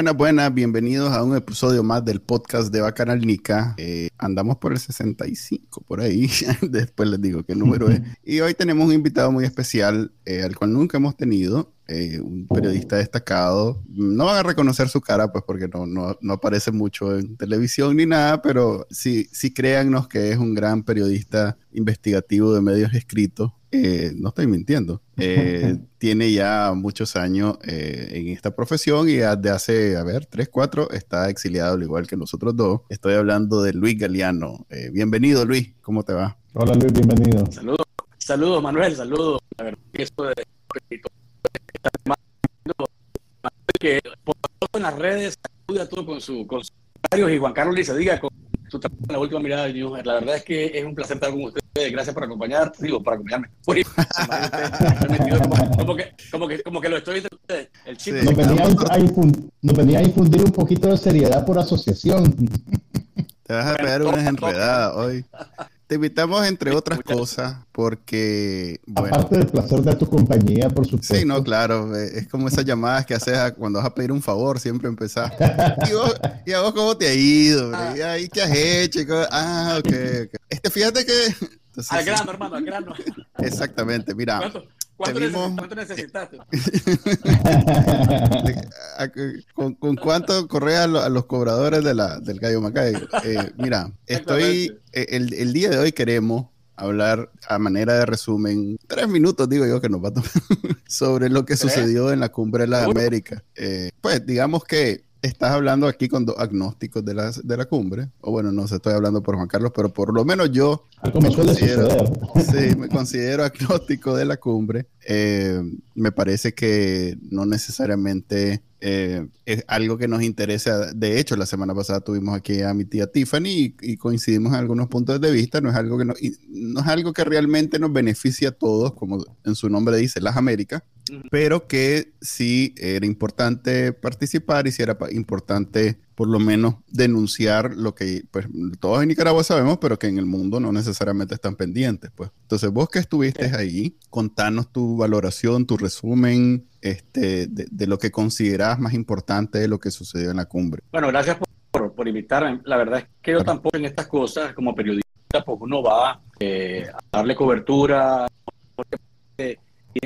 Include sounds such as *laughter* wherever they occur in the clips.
Buenas, buenas, bienvenidos a un episodio más del podcast de Bacanal Nica. Eh, andamos por el 65, por ahí, *laughs* después les digo qué número es. *laughs* Y hoy tenemos un invitado muy especial, eh, al cual nunca hemos tenido, eh, un periodista destacado. No van a reconocer su cara, pues porque no, no, no aparece mucho en televisión ni nada, pero sí, sí créannos que es un gran periodista investigativo de medios escritos. Eh, no estoy mintiendo. Eh, tiene ya muchos años eh, en esta profesión y de hace, a ver, tres, cuatro, está exiliado al igual que nosotros dos. Estoy hablando de Luis Galeano. bienvenido, Luis. ¿Cómo te va? Hola, Luis. Bienvenido. Saludos, saludos, Manuel. Saludos. La verdad que eso de que por en las redes ayuda todo con, su, con sus comentarios y Juan Carlos Liza diga con su trabajo en la última mirada de News. La verdad es que es un placer estar con ustedes. Gracias por acompañar, digo, por acompañarme. como, que, como, que, como que lo estoy diciendo ustedes. El chip nos, venía a infundir, nos venía a infundir un poquito de seriedad por asociación. Te vas a pegar unas enredadas hoy. Te invitamos, entre otras cosas, porque. Bueno, Aparte del placer de tu compañía, por supuesto. Sí, no, claro. Eh, es como esas llamadas que haces cuando vas a pedir un favor, siempre empezás. *laughs* ¿Y, a vos cómo te ha ido? ¿Y ahí qué has hecho? Ah, ok, ok. Este, fíjate que. *laughs* al grano, hermano, al grano. Exactamente, mira. ¿Cuánto? ¿Cuánto, necesitaste? *laughs* ¿Con, ¿Con, cuánto corre a, los cobradores de la, del Gallo Macay? Eh, mira, *laughs* estoy. Eh, el, el día de hoy queremos hablar a manera de resumen, tres minutos digo yo que nos va a tomar, *laughs* sobre lo que sucedió en la cumbre de la América. Eh, pues digamos que estás hablando aquí con dos agnósticos de la, de la cumbre, o bueno, no sé, estoy hablando por Juan Carlos, pero por lo menos yo me considero, *laughs* sí, me considero agnóstico de la cumbre. Eh, me parece que no necesariamente eh, es algo que nos interesa. De hecho, la semana pasada tuvimos aquí a mi tía Tiffany y, coincidimos en algunos puntos de vista. No es, algo que no, no es algo que realmente nos beneficia a todos, como en su nombre dice, las Américas, pero que sí era importante participar y sí era importante por lo menos denunciar lo que pues, todos en Nicaragua sabemos, pero que en el mundo no necesariamente están pendientes. Pues. Entonces, vos que estuviste ahí, contanos tu valoración, tu resumen este, de, lo que considerás más importante de lo que sucedió en la cumbre. Bueno, gracias por, por, invitarme. La verdad es que yo tampoco en estas cosas, como periodista, pues uno va eh, a darle cobertura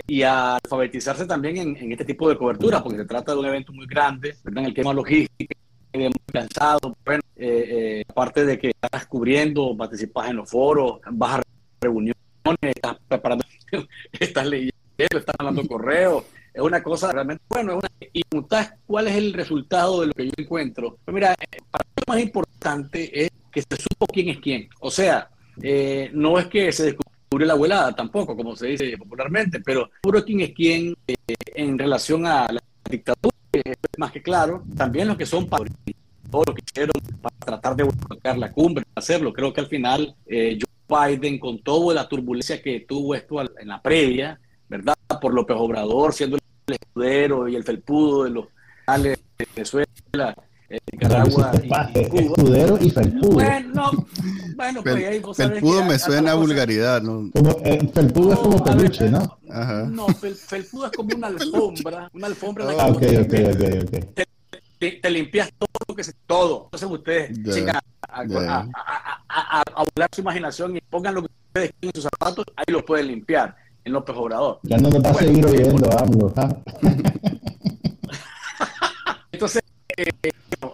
y, a alfabetizarse también en, este tipo de cobertura, porque se trata de un evento muy grande, ¿verdad? en el tema logístico, muy cansado. Bueno, eh, eh, aparte de que estás cubriendo, participas en los foros, vas a reuniones, estás preparando, *laughs* estás leyendo, estás mandando correos. Es una cosa realmente, bueno, es una, y preguntas cuál es el resultado de lo que yo encuentro. Mira, para mí lo más importante es que se supo quién es quién. O sea, eh, no es que se descubrió la abuelada tampoco, como se dice popularmente, pero quién es quién en relación a la dictadura más que claro, también los que son para todo lo que hicieron para tratar de bloquear la cumbre, hacerlo. Creo que al final eh, Joe Biden, con toda la turbulencia que tuvo esto en la previa, ¿verdad? Por López Obrador siendo el escudero y el felpudo de los de Venezuela, eh, *laughs* Nicaragua y, Cuba. Escudero y felpudo. Bueno, bueno pues Felpudo me suena a vulgaridad, ¿no? Como, eh, felpudo es como peluche, ¿no? Ajá. No, felpudo es como una *laughs* alfombra, una alfombra. Ah, ok, ok, ok, ok. Te, te, limpias todo lo que se todo. Entonces ustedes yeah. a, a, a, a, volar su imaginación y pongan lo que ustedes quieren en sus zapatos, ahí lo pueden limpiar en López Obrador. Ya no nos va a seguir oyendo, vamos. *laughs* ¿ah? Entonces, eh,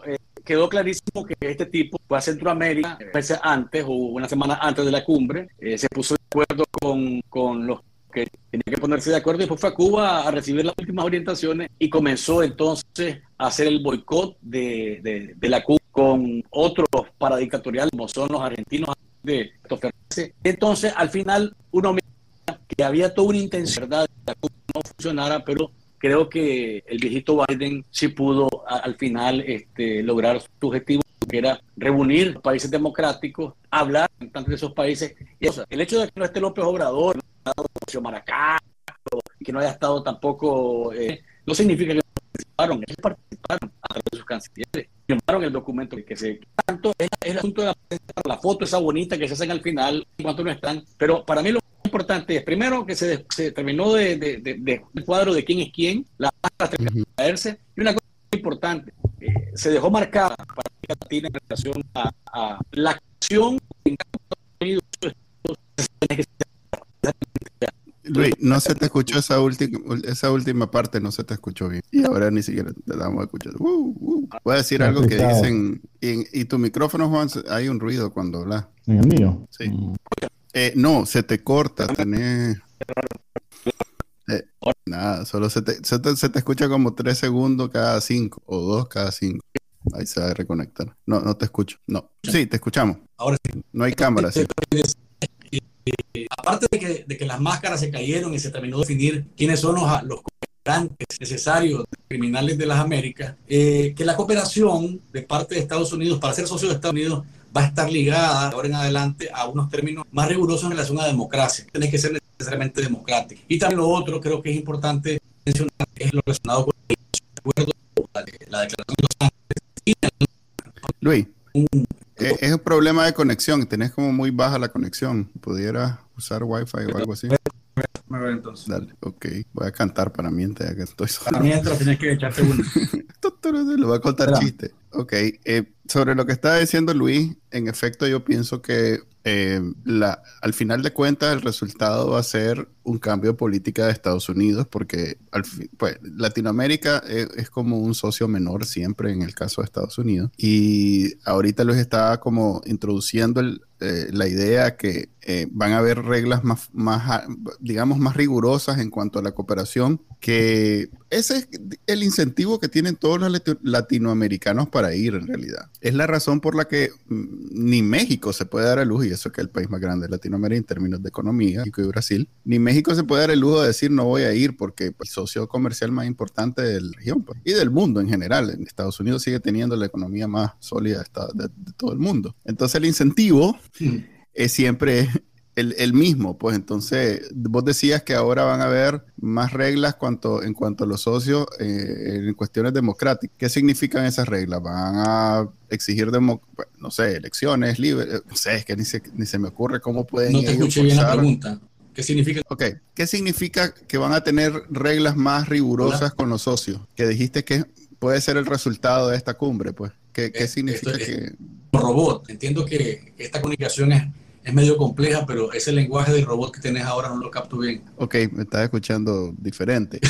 eh, quedó clarísimo que este tipo fue a Centroamérica meses antes o una semana antes de la cumbre, eh, se puso de acuerdo con, con los que tenía que ponerse de acuerdo y después fue a Cuba a recibir las últimas orientaciones y comenzó entonces a hacer el boicot de, de, de la Cuba con otros paradictatoriales como son los argentinos de Entonces, al final, uno mira que había toda una intención, ¿verdad? De que la Cuba no funcionara, pero creo que el viejito Biden sí pudo al final este, lograr su objetivo que era reunir países democráticos, hablar de esos países. Y, el hecho de que no esté López Obrador, Maracá, que no haya estado tampoco, eh, no significa que no participaron, ellos participaron a través de sus cancilleres, firmaron el documento que se... Tanto es, el asunto de la, la, foto esa bonita que se hacen al final, en cuanto no están, pero para mí lo importante es, primero, que se, se terminó de, de, de, de, cuadro de quién es quién, la uh caerse, y una cosa importante, eh, se dejó marcada para Latina en relación a, a la acción en Luis, no se te escuchó esa última, esa última parte, no se te escuchó bien. Y ahora ni siquiera te damos a escuchar. Uh, uh. Voy a decir algo que dicen. Y, y, tu micrófono, Juan, hay un ruido cuando hablas. ¿En el mío? Sí. Mm. Eh, no, se te corta. Tenés. Eh, nada, solo se te, se te, se, te, escucha como tres segundos cada cinco o dos cada cinco. Ahí se va a reconectar. No, no te escucho. No. Sí, te escuchamos. Ahora sí. No hay cámara, sí. Aparte de que, de que, las máscaras se cayeron y se terminó de definir quiénes son los, los cooperantes necesarios criminales de las Américas, eh, que la cooperación de parte de Estados Unidos para ser socio de Estados Unidos va a estar ligada ahora en adelante a unos términos más rigurosos en relación a democracia. Tiene que ser necesariamente democrático. Y también lo otro, creo que es importante mencionar, es lo relacionado con el acuerdo, la declaración de los Ángeles. Luis, eh, es un problema de conexión, tenés como muy baja la conexión. ¿Pudieras usar Wi-Fi o algo así? Me voy entonces. Dale, ok. Voy a cantar para mientras ya que estoy solo. Para mientras tienes que echarte uno. Le voy a contar chiste. Ok. Eh, sobre lo que estaba diciendo Luis, en efecto yo pienso que eh, la, al final de cuentas el resultado va a ser un cambio de política de Estados Unidos porque al pues, Latinoamérica es, es, como un socio menor siempre en el caso de Estados Unidos y ahorita Luis está como introduciendo el, eh, la idea que eh, van a haber reglas más, más, digamos, más rigurosas en cuanto a la cooperación, que ese es el incentivo que tienen todos los latinoamericanos para ir en realidad. Es la razón por la que mm, ni México se puede dar el lujo, y eso que es el país más grande de Latinoamérica en términos de economía, y Brasil, ni México se puede dar el lujo de decir no voy a ir porque pues, el socio comercial más importante de la región pues, y del mundo en general. En Estados Unidos sigue teniendo la economía más sólida de, de todo el mundo. Entonces el incentivo es siempre el, el, mismo. Pues entonces, vos decías que ahora van a haber más reglas cuanto, en cuanto a los socios eh, en cuestiones democráticas. ¿Qué significan esas reglas? ¿Van a exigir, demo, no sé, elecciones libres? No sé, es que ni se, ni se me ocurre cómo pueden... No te escuché bien la pregunta. ¿Qué significa? Ok, ¿qué significa que van a tener reglas más rigurosas Hola. con los socios? Que dijiste que puede ser el resultado de esta cumbre, pues. ¿Qué, qué significa que...? Robot. Entiendo que esta comunicación es, es, medio compleja, pero ese lenguaje del robot que tenés ahora no lo capto bien. Ok, me estás escuchando diferente.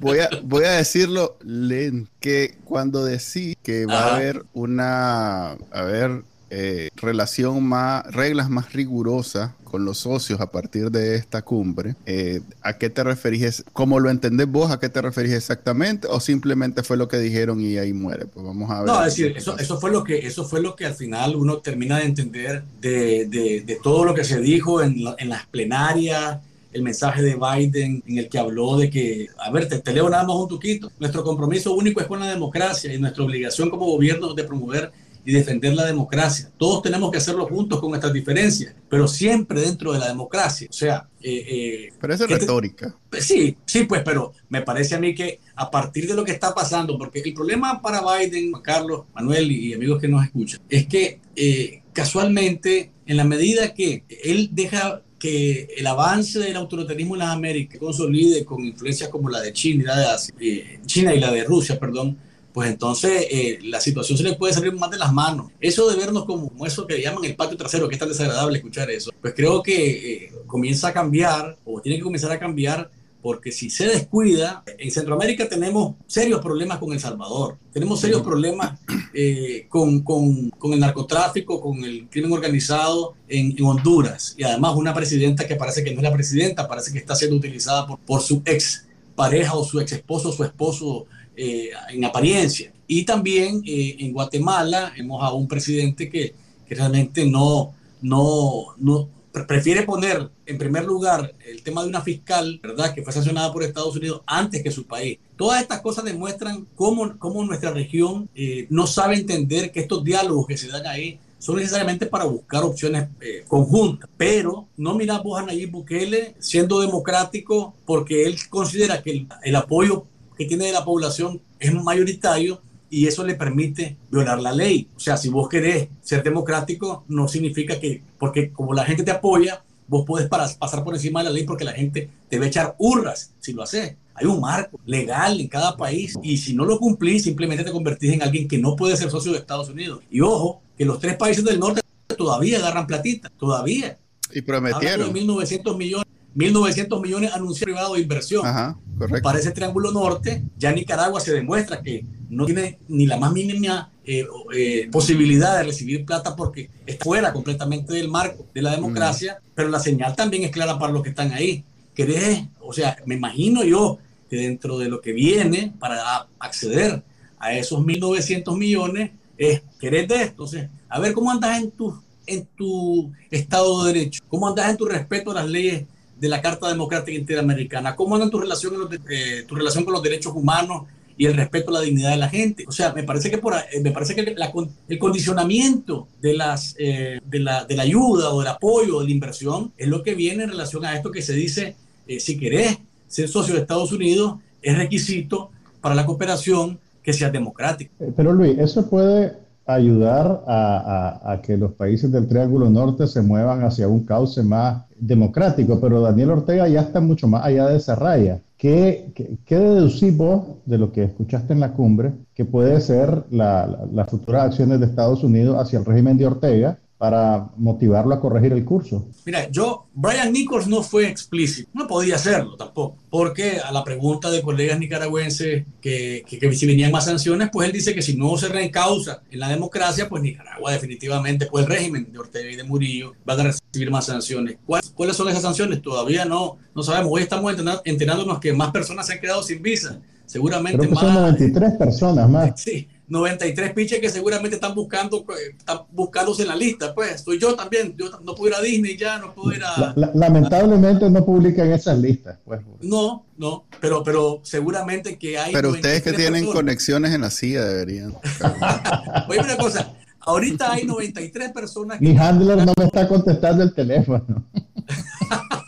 voy, a, voy a decirlo, Len, que cuando decís que va Ajá. a haber una... A ver, eh, relación más, reglas más rigurosas con los socios a partir de esta cumbre. Eh, ¿A qué te referís? ¿Cómo lo entendés vos? ¿A qué te referís exactamente? ¿O simplemente fue lo que dijeron y ahí muere? Pues vamos a ver. No, es decir, eso, eso, fue lo que, eso fue lo que al final uno termina de entender de, de, de todo lo que se dijo en, la, en las plenarias el mensaje de Biden en el que habló de que, a ver, te, te, leo nada más un tuquito, nuestro compromiso único es con la democracia y nuestra obligación como gobierno de promover y defender la democracia. Todos tenemos que hacerlo juntos con nuestras diferencias, pero siempre dentro de la democracia. O sea... Eh, eh, pero eso es retórica. Te, sí, sí, pues, pero me parece a mí que a partir de lo que está pasando, porque el problema para Biden, Carlos, Manuel y, amigos que nos escuchan, es que eh, casualmente, en la medida que él deja que el avance del autoritarismo en las Américas consolide con influencias como la de China y la de Asia, eh, China y la de Rusia, perdón, pues entonces eh, la situación se le puede salir más de las manos. Eso de vernos como, como, eso que llaman el patio trasero, que es tan desagradable escuchar eso, pues creo que eh, comienza a cambiar o tiene que comenzar a cambiar porque si se descuida, en Centroamérica tenemos serios problemas con El Salvador, tenemos serios problemas eh, con, con, con, el narcotráfico, con el crimen organizado en, en, Honduras. Y además una presidenta que parece que no es la presidenta, parece que está siendo utilizada por, por su ex pareja o su ex esposo su esposo eh, en apariencia. Y también eh, en Guatemala hemos a un presidente que, que realmente no, no, no, prefiere poner en primer lugar el tema de una fiscal, ¿verdad?, que fue sancionada por Estados Unidos antes que su país. Todas estas cosas demuestran cómo, cómo nuestra región eh, no sabe entender que estos diálogos que se dan ahí son necesariamente para buscar opciones eh, conjuntas. Pero no miramos a Nayib Bukele siendo democrático porque él considera que el, el apoyo que tiene de la población es mayoritario y eso le permite violar la ley. O sea, si vos querés ser democrático, no significa que, porque como la gente te apoya, vos puedes pasar por encima de la ley porque la gente te va a echar hurras si lo haces. Hay un marco legal en cada país y si no lo cumplís, simplemente te convertís en alguien que no puede ser socio de Estados Unidos. Y ojo, que los tres países del norte todavía agarran platita, todavía. Y prometieron. 1.900 millones 1.900 millones anunció privado de inversión. Ajá. Para ese triángulo norte, ya Nicaragua se demuestra que no tiene ni la más mínima eh, eh, posibilidad de recibir plata porque está fuera completamente del marco de la democracia, mm. pero la señal también es clara para los que están ahí. ¿Querés? O sea, me imagino yo que dentro de lo que viene para acceder a esos 1.900 millones es, ¿querés de esto? Entonces, a ver cómo andas en tu, en tu Estado de Derecho, cómo andas en tu respeto a las leyes de la Carta Democrática Interamericana, cómo anda tu relación, eh, tu relación con los derechos humanos y el respeto a la dignidad de la gente. O sea, me parece que, por, me parece que el condicionamiento de, las, eh, de, la, de, la, ayuda o del apoyo o de la inversión es lo que viene en relación a esto que se dice, eh, si querés ser socio de Estados Unidos, es requisito para la cooperación que sea democrática. Eh, pero Luis, eso puede ayudar a, a, que los países del Triángulo Norte se muevan hacia un cauce más democrático, pero Daniel Ortega ya está mucho más allá de esa raya. ¿Qué, qué, deducís vos de lo que escuchaste en la cumbre que puede ser las la, la futuras acciones de Estados Unidos hacia el régimen de Ortega para motivarlo a corregir el curso. Mira, yo, Brian Nichols no fue explícito, no podía hacerlo tampoco, porque a la pregunta de colegas nicaragüenses que, que, que si venían más sanciones, pues él dice que si no se reencausa en la democracia, pues Nicaragua definitivamente, pues el régimen de Ortega y de Murillo van a recibir más sanciones. ¿Cuáles, ¿Cuáles son esas sanciones? Todavía no, no sabemos. Hoy estamos enterándonos que más personas se han quedado sin visa. Seguramente Creo que más. Son 93 personas más. Sí, 93 piches que seguramente están buscando, están buscándose en la lista. Pues estoy yo también, yo no puedo ir a Disney ya, no puedo ir a... La, la, lamentablemente no publican esas listas. Pues. No, no, pero, pero seguramente que hay... Pero ustedes que tienen personas. conexiones en la CIA deberían. *laughs* Oye, una cosa, ahorita hay 93 personas... Que Mi handler no me está contestando el teléfono. *laughs*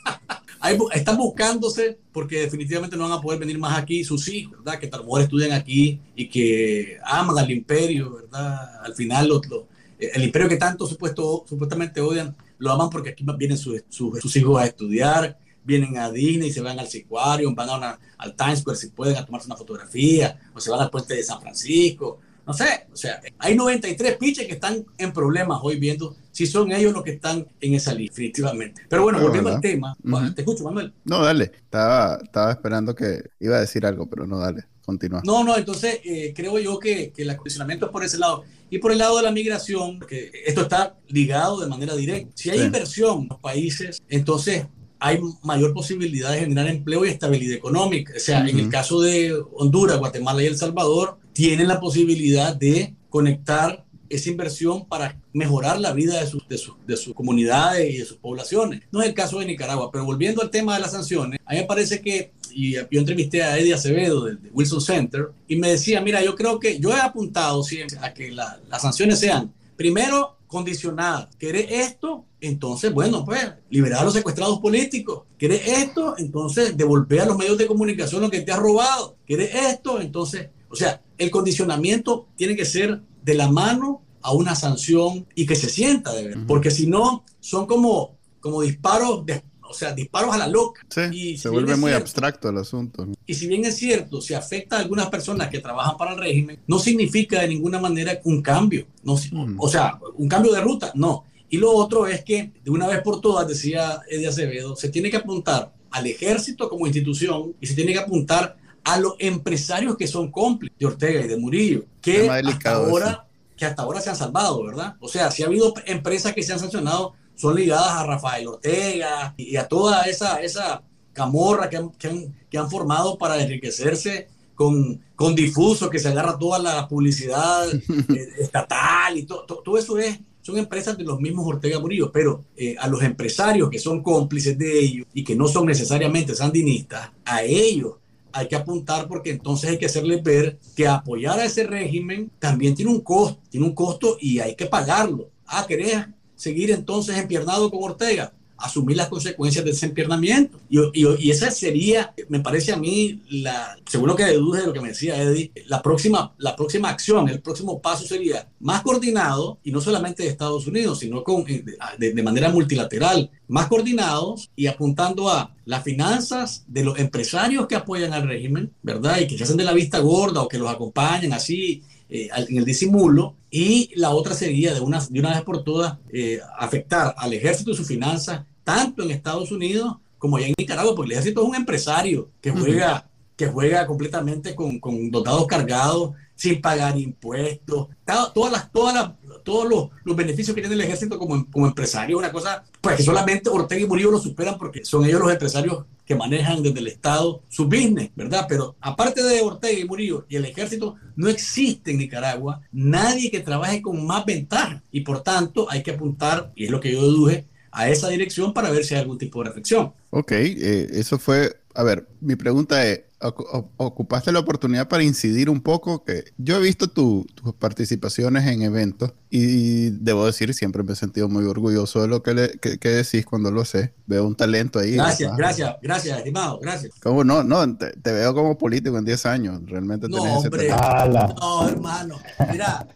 Hay, están buscándose porque definitivamente no van a poder venir más aquí sus hijos, ¿verdad? Que tal vez estudian aquí y que aman al imperio, ¿verdad? Al final los, los, el imperio que tanto supuesto, supuestamente odian, lo aman porque aquí vienen sus, sus, hijos a estudiar, vienen a Disney, se van al Sequarium, van a una, al Times Square si pueden a tomarse una fotografía, o se van al puente de San Francisco, no sé, o sea, hay 93 pitches que están en problemas hoy viendo si son ellos los que están en esa lista, definitivamente. Pero bueno, pero volviendo ¿verdad? al tema, uh -huh. te escucho, Manuel. No, dale, estaba, estaba esperando que iba a decir algo, pero no, dale, continúa. No, no, entonces eh, creo yo que, que el acondicionamiento es por ese lado. Y por el lado de la migración, que esto está ligado de manera directa. Si hay sí. inversión en los países, entonces hay mayor posibilidad de generar empleo y estabilidad económica. O sea, uh -huh. en el caso de Honduras, Guatemala y El Salvador, tienen la posibilidad de conectar esa inversión para mejorar la vida de sus, de, sus, de sus comunidades y de sus poblaciones. No es el caso de Nicaragua, pero volviendo al tema de las sanciones, a mí me parece que, y yo entrevisté a Eddie Acevedo del de Wilson Center, y me decía, mira, yo creo que yo he apuntado a que la, las sanciones sean, primero, condicionadas. ¿Querés esto? Entonces, bueno, pues, liberar a los secuestrados políticos. ¿Querés esto? Entonces, devolver a los medios de comunicación lo que te has robado. ¿Querés esto? Entonces, o sea, el condicionamiento tiene que ser de la mano a una sanción y que se sienta de ver, uh -huh. porque si no, son como, como disparos, de, o sea, disparos a la loca. Sí, y se si vuelve muy cierto, abstracto el asunto. Y si bien es cierto, si afecta a algunas personas que trabajan para el régimen, no significa de ninguna manera un cambio, no, uh -huh. o sea, un cambio de ruta, no. Y lo otro es que, de una vez por todas, decía Eddie Acevedo, se tiene que apuntar al ejército como institución y se tiene que apuntar a los empresarios que son cómplices de Ortega y de Murillo, que hasta, ahora, que hasta ahora se han salvado, ¿verdad? O sea, si ha habido empresas que se han sancionado, son ligadas a Rafael Ortega y a toda esa, esa camorra que han, que, han, que han formado para enriquecerse con, con difuso, que se agarra toda la publicidad *laughs* estatal y to, to, todo eso es son empresas de los mismos Ortega Murillo, pero eh, a los empresarios que son cómplices de ellos y que no son necesariamente sandinistas, a ellos hay que apuntar porque entonces hay que hacerles ver que apoyar a ese régimen también tiene un costo, tiene un costo y hay que pagarlo. Ah, ¿querés seguir entonces empiernado con Ortega? Asumir las consecuencias de ese empiernamiento. Y, y, esa sería, me parece a mí, la, según lo que deduje de lo que me decía Eddie, la próxima, la próxima acción, el próximo paso sería más coordinado, y no solamente de Estados Unidos, sino con, eh, de, de manera multilateral, más coordinados y apuntando a las finanzas de los empresarios que apoyan al régimen, ¿verdad? Y que se hacen de la vista gorda o que los acompañan así eh, en el disimulo, y la otra sería de una, de una vez por todas eh, afectar al ejército y sus finanzas, tanto en Estados Unidos como allá en Nicaragua, porque el ejército es un empresario que juega, que juega completamente con, con dotados cargados, sin pagar impuestos, todas las, todas las, todos los, los, beneficios que tiene el ejército como, como empresario, una cosa, pues que solamente Ortega y Murillo lo superan porque son ellos los empresarios que manejan desde el Estado su business, ¿verdad? Pero aparte de Ortega y Murillo y el ejército, no existe en Nicaragua nadie que trabaje con más ventaja y por tanto hay que apuntar, y es lo que yo deduje, a esa dirección para ver si hay algún tipo de reflexión. Ok, eh, eso fue, a ver, mi pregunta es, ocupaste la oportunidad para incidir un poco, que yo he visto tus participaciones en eventos y debo decir, siempre me he sentido muy orgulloso de lo que, le, que, decís cuando lo sé. Veo un talento ahí. Gracias, gracias, gracias, estimado, gracias. ¿Cómo no? No, te, veo como político en 10 años, realmente no, hombre, No, hermano, mira,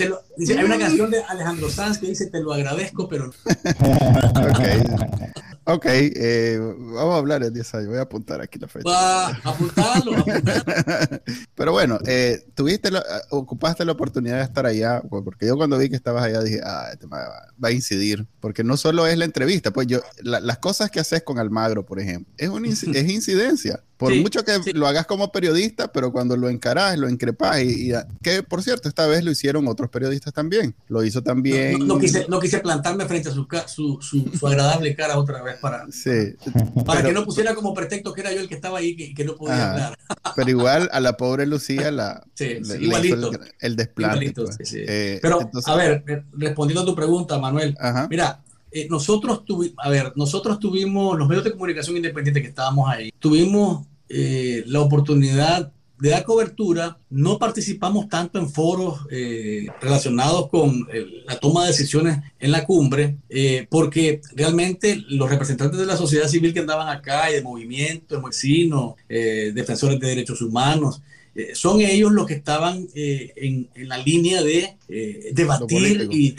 hay una canción de Alejandro Sanz que dice, te lo agradezco, pero... *laughs* ok. Ok, eh, vamos a hablar en 10 años. Voy a apuntar aquí la fecha. Va, apuntarlo, *laughs* Pero bueno, eh, tuviste eh, ocupaste la oportunidad de estar allá, pues, porque yo cuando vi que estabas allá dije, ah, este va, a incidir, porque no solo es la entrevista, pues yo, las cosas que haces con Almagro, por ejemplo, es, un, *laughs* es incidencia. Por mucho que lo hagas como periodista, pero cuando lo encarás, lo increpás, y, que por cierto, esta vez lo hicieron otros periodistas también. Lo hizo también. No, quise, no quise, plantarme frente a su, su, su, agradable cara otra vez para, *laughs* sí, para que no pusiera como pretexto que era yo el que estaba ahí y que, no podía hablar. pero igual a la pobre Lucía la, *laughs* igualito, el, desplante. Pues. Eh, pero, a ver, respondiendo a tu pregunta, Manuel, mira, eh, nosotros tuvimos, a ver, nosotros tuvimos, los medios de comunicación independientes que estábamos ahí, tuvimos eh, la oportunidad de dar cobertura, no participamos tanto en foros eh, relacionados con la toma de decisiones en la cumbre, porque realmente los representantes de la sociedad civil que andaban acá, y de movimientos, vecinos, defensores de derechos humanos, eh, son ellos los que estaban eh, en, en, la línea de eh, debatir y,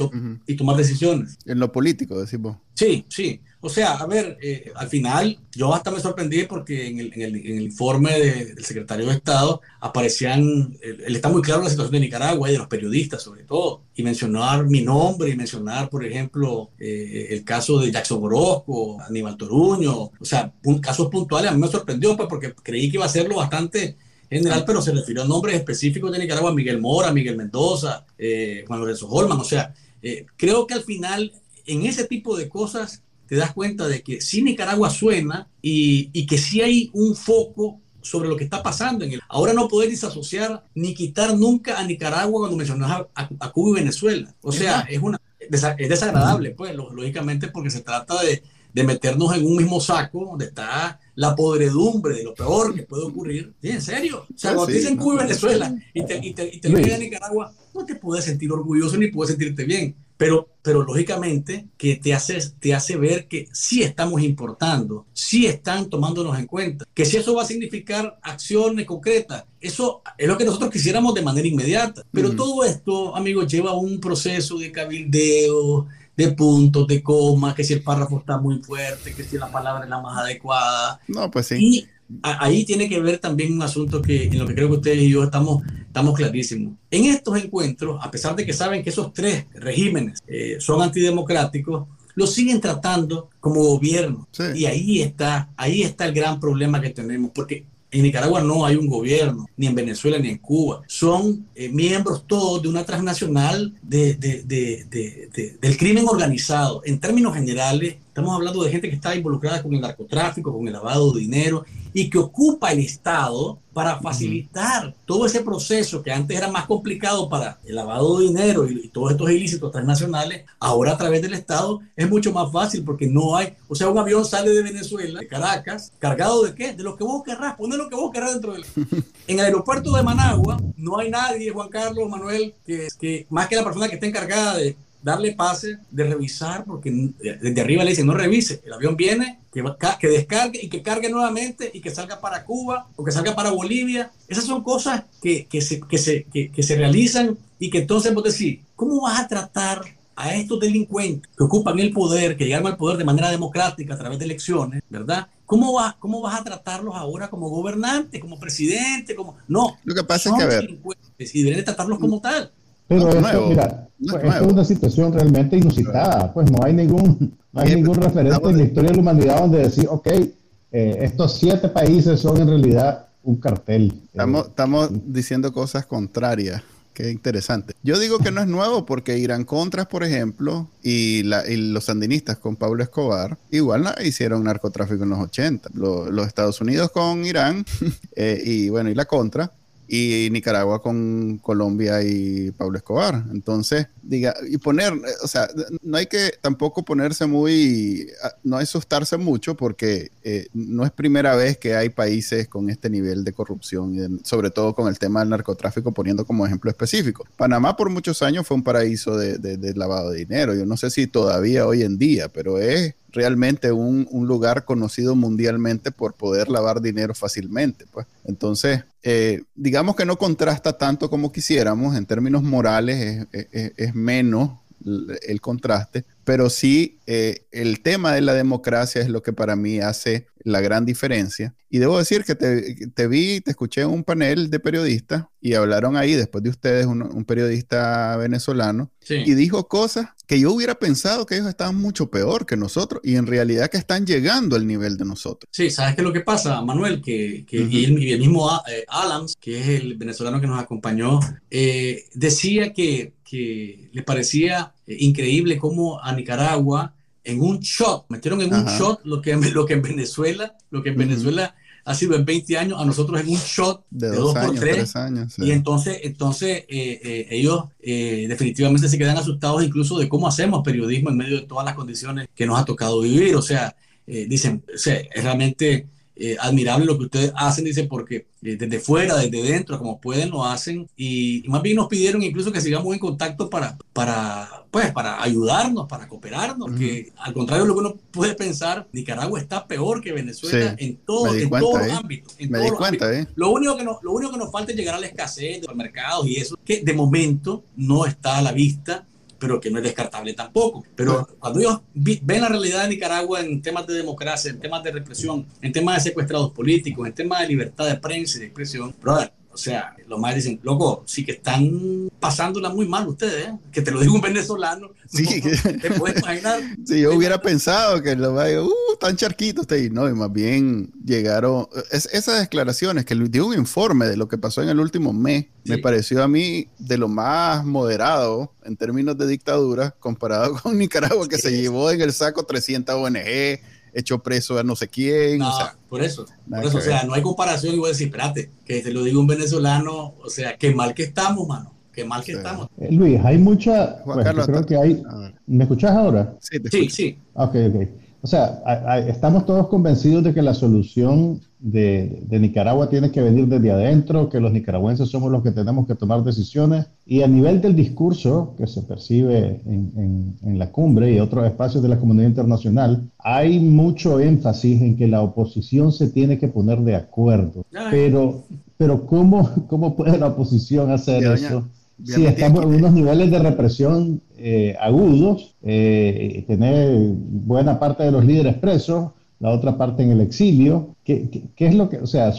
y, tomar decisiones. En lo político, decimos. Sí, sí. O sea, a ver, al final yo hasta me sorprendí porque en el, en el, en el informe del secretario de Estado aparecían, él, está muy claro la situación de Nicaragua y de los periodistas sobre todo, y mencionar mi nombre y mencionar, por ejemplo, el caso de Jackson Orozco, Aníbal Toruño, o sea, un, casos puntuales, a mí me sorprendió pues, porque creí que iba a serlo bastante general, pero se refirió a nombres específicos de Nicaragua, Miguel Mora, Miguel Mendoza, eh, Juan Lorenzo Holman. O sea, eh, creo que al final, en ese tipo de cosas, te das cuenta de que sí Nicaragua suena y, y que sí hay un foco sobre lo que está pasando en él. Ahora no poder disasociar ni quitar nunca a Nicaragua cuando mencionas a, Cuba y Venezuela. O sea, es, una, es desagradable, pues, lógicamente, porque se trata de, de meternos en un mismo saco donde está la podredumbre de lo peor que puede ocurrir. ¿Sí, en serio. O sea, cuando te dicen Cuba y Venezuela y te, y te, y te a Nicaragua, no te puedes sentir orgulloso ni puedes sentirte bien. Pero, pero lógicamente que te hace, te hace ver que sí estamos importando, sí están tomándonos en cuenta, que si eso va a significar acciones concretas, eso es lo que nosotros quisiéramos de manera inmediata. Pero todo esto, amigos, lleva un proceso de cabildeo, de puntos, de comas, que si el párrafo está muy fuerte, que si la palabra es la más adecuada. No, pues sí. Y ahí tiene que ver también un asunto que en lo que creo que ustedes y yo estamos, estamos clarísimos. En estos encuentros, a pesar de que saben que esos tres regímenes eh, son antidemocráticos, los siguen tratando como gobierno. Y ahí está, ahí está el gran problema que tenemos, porque en Nicaragua no hay un gobierno, ni en Venezuela ni en Cuba. Son eh, miembros todos de una transnacional de, de, de, del crimen organizado. En términos generales, Estamos hablando de gente que está involucrada con el narcotráfico, con el lavado de dinero y que ocupa el Estado para facilitar todo ese proceso que antes era más complicado para el lavado de dinero y, todos estos ilícitos transnacionales, ahora a través del Estado es mucho más fácil porque no hay, o sea, un avión sale de Venezuela, de Caracas, cargado de qué? De lo que vos querrás, pone lo que vos querrás dentro del... *laughs* En el aeropuerto de Managua no hay nadie, Juan Carlos, Manuel, que, que más que la persona que esté encargada de darle pase, de revisar, porque desde arriba le dicen no revise, el avión viene, que, que descargue y que cargue nuevamente y que salga para Cuba o que salga para Bolivia. Esas son cosas que, que, se, que, se, que, se realizan y que entonces vos decís, ¿cómo vas a tratar a estos delincuentes que ocupan el poder, que llegan al poder de manera democrática a través de elecciones, ¿verdad? ¿Cómo, va, ¿Cómo vas a tratarlos ahora como gobernante, como presidente? Como... No, lo que pasa es que, a ver, y deben tratarlos como tal. Pero esto, mira, pues, es, una situación realmente inusitada. Pues no hay ningún, no hay ningún referente en la historia de la humanidad donde decir, ok, eh, estos siete países son en realidad un cartel. Estamos, estamos diciendo cosas contrarias. Qué interesante. Yo digo que no es nuevo porque Irán Contras, por ejemplo, y, los sandinistas con Pablo Escobar, igual hicieron narcotráfico en los 80. los Estados Unidos con Irán *laughs* eh, y bueno, y la Contra y Nicaragua con Colombia y Pablo Escobar. Entonces, diga, y poner, o sea, no hay que tampoco ponerse muy, no asustarse mucho porque eh, no es primera vez que hay países con este nivel de corrupción, y sobre todo con el tema del narcotráfico, poniendo como ejemplo específico. Panamá por muchos años fue un paraíso de, de lavado de dinero. Yo no sé si todavía hoy en día, pero es realmente un, lugar conocido mundialmente por poder lavar dinero fácilmente. Pues. Entonces, eh, digamos que no contrasta tanto como quisiéramos, en términos morales es menos el contraste, pero sí eh, el tema de la democracia es lo que para mí hace la gran diferencia. Y debo decir que te, vi, te escuché en un panel de periodistas y hablaron ahí, después de ustedes, un, periodista venezolano, y dijo cosas que yo hubiera pensado que ellos estaban mucho peor que nosotros y en realidad que están llegando al nivel de nosotros. Sí, ¿sabes qué es lo que pasa, Manuel? Que, que y, el, mismo eh, Alams, que es el venezolano que nos acompañó, eh, decía que, que le parecía increíble cómo a Nicaragua en un shot, metieron en un shot lo que, *laughs* lo que en Venezuela, lo que en Venezuela ha sido en 20 años, a nosotros en un shot de, dos, por tres. años, Y entonces, entonces eh, eh, ellos eh, definitivamente se quedan asustados incluso de cómo hacemos periodismo en medio de todas las condiciones que nos ha tocado vivir. O sea, dicen, o sea, es realmente eh, admirable lo que ustedes hacen, dice, porque eh, desde fuera, desde dentro, como pueden, lo hacen. Y, más bien nos pidieron incluso que sigamos en contacto para, para, pues, para ayudarnos, para cooperarnos, que al contrario de lo que uno puede pensar, Nicaragua está peor que Venezuela en, todo, en todos los ámbitos. me di cuenta, ¿eh? Lo único, que no, lo único que nos falta es llegar a la escasez de los mercados y eso, que de momento no está a la vista pero que no es descartable tampoco. Pero cuando ellos ven la realidad de Nicaragua en temas de democracia, en temas de represión, en temas de secuestrados políticos, en temas de libertad de prensa y de expresión, brother, sea, los más dicen, loco, sí que están pasándola muy mal ustedes, ¿eh? que te lo digo un venezolano. *laughs* Sí, te puedes imaginar. *laughs* Sí, yo hubiera pensado que los más, uh, están charquitos ustedes. No, y más bien llegaron. esas declaraciones, que dio un informe de lo que pasó en el último mes, me pareció a mí de lo más moderado en términos de dictadura, comparado *laughs* con Nicaragua, que se llevó en el saco 300 ONG hecho preso a no sé quién. o sea, por eso, por eso, o sea, no hay comparación y voy a decir, espérate, que te lo digo un venezolano, o sea, qué mal que estamos, mano, qué mal que estamos. Eh, Luis, hay mucha, Juan Carlos, creo que hay, ¿me escuchas ahora? Sí, te sí, sí. Ok, ok. O sea, estamos todos convencidos de que la solución de, Nicaragua tiene que venir desde adentro, que los nicaragüenses somos los que tenemos que tomar decisiones. Y a nivel del discurso que se percibe en, la cumbre y otros espacios de la comunidad internacional, hay mucho énfasis en que la oposición se tiene que poner de acuerdo. Pero, pero ¿cómo, cómo puede la oposición hacer eso? Si estamos en unos niveles de represión eh, agudos, eh, tener buena parte de los líderes presos, la otra parte en el exilio. ¿Qué, qué, es lo que, o sea,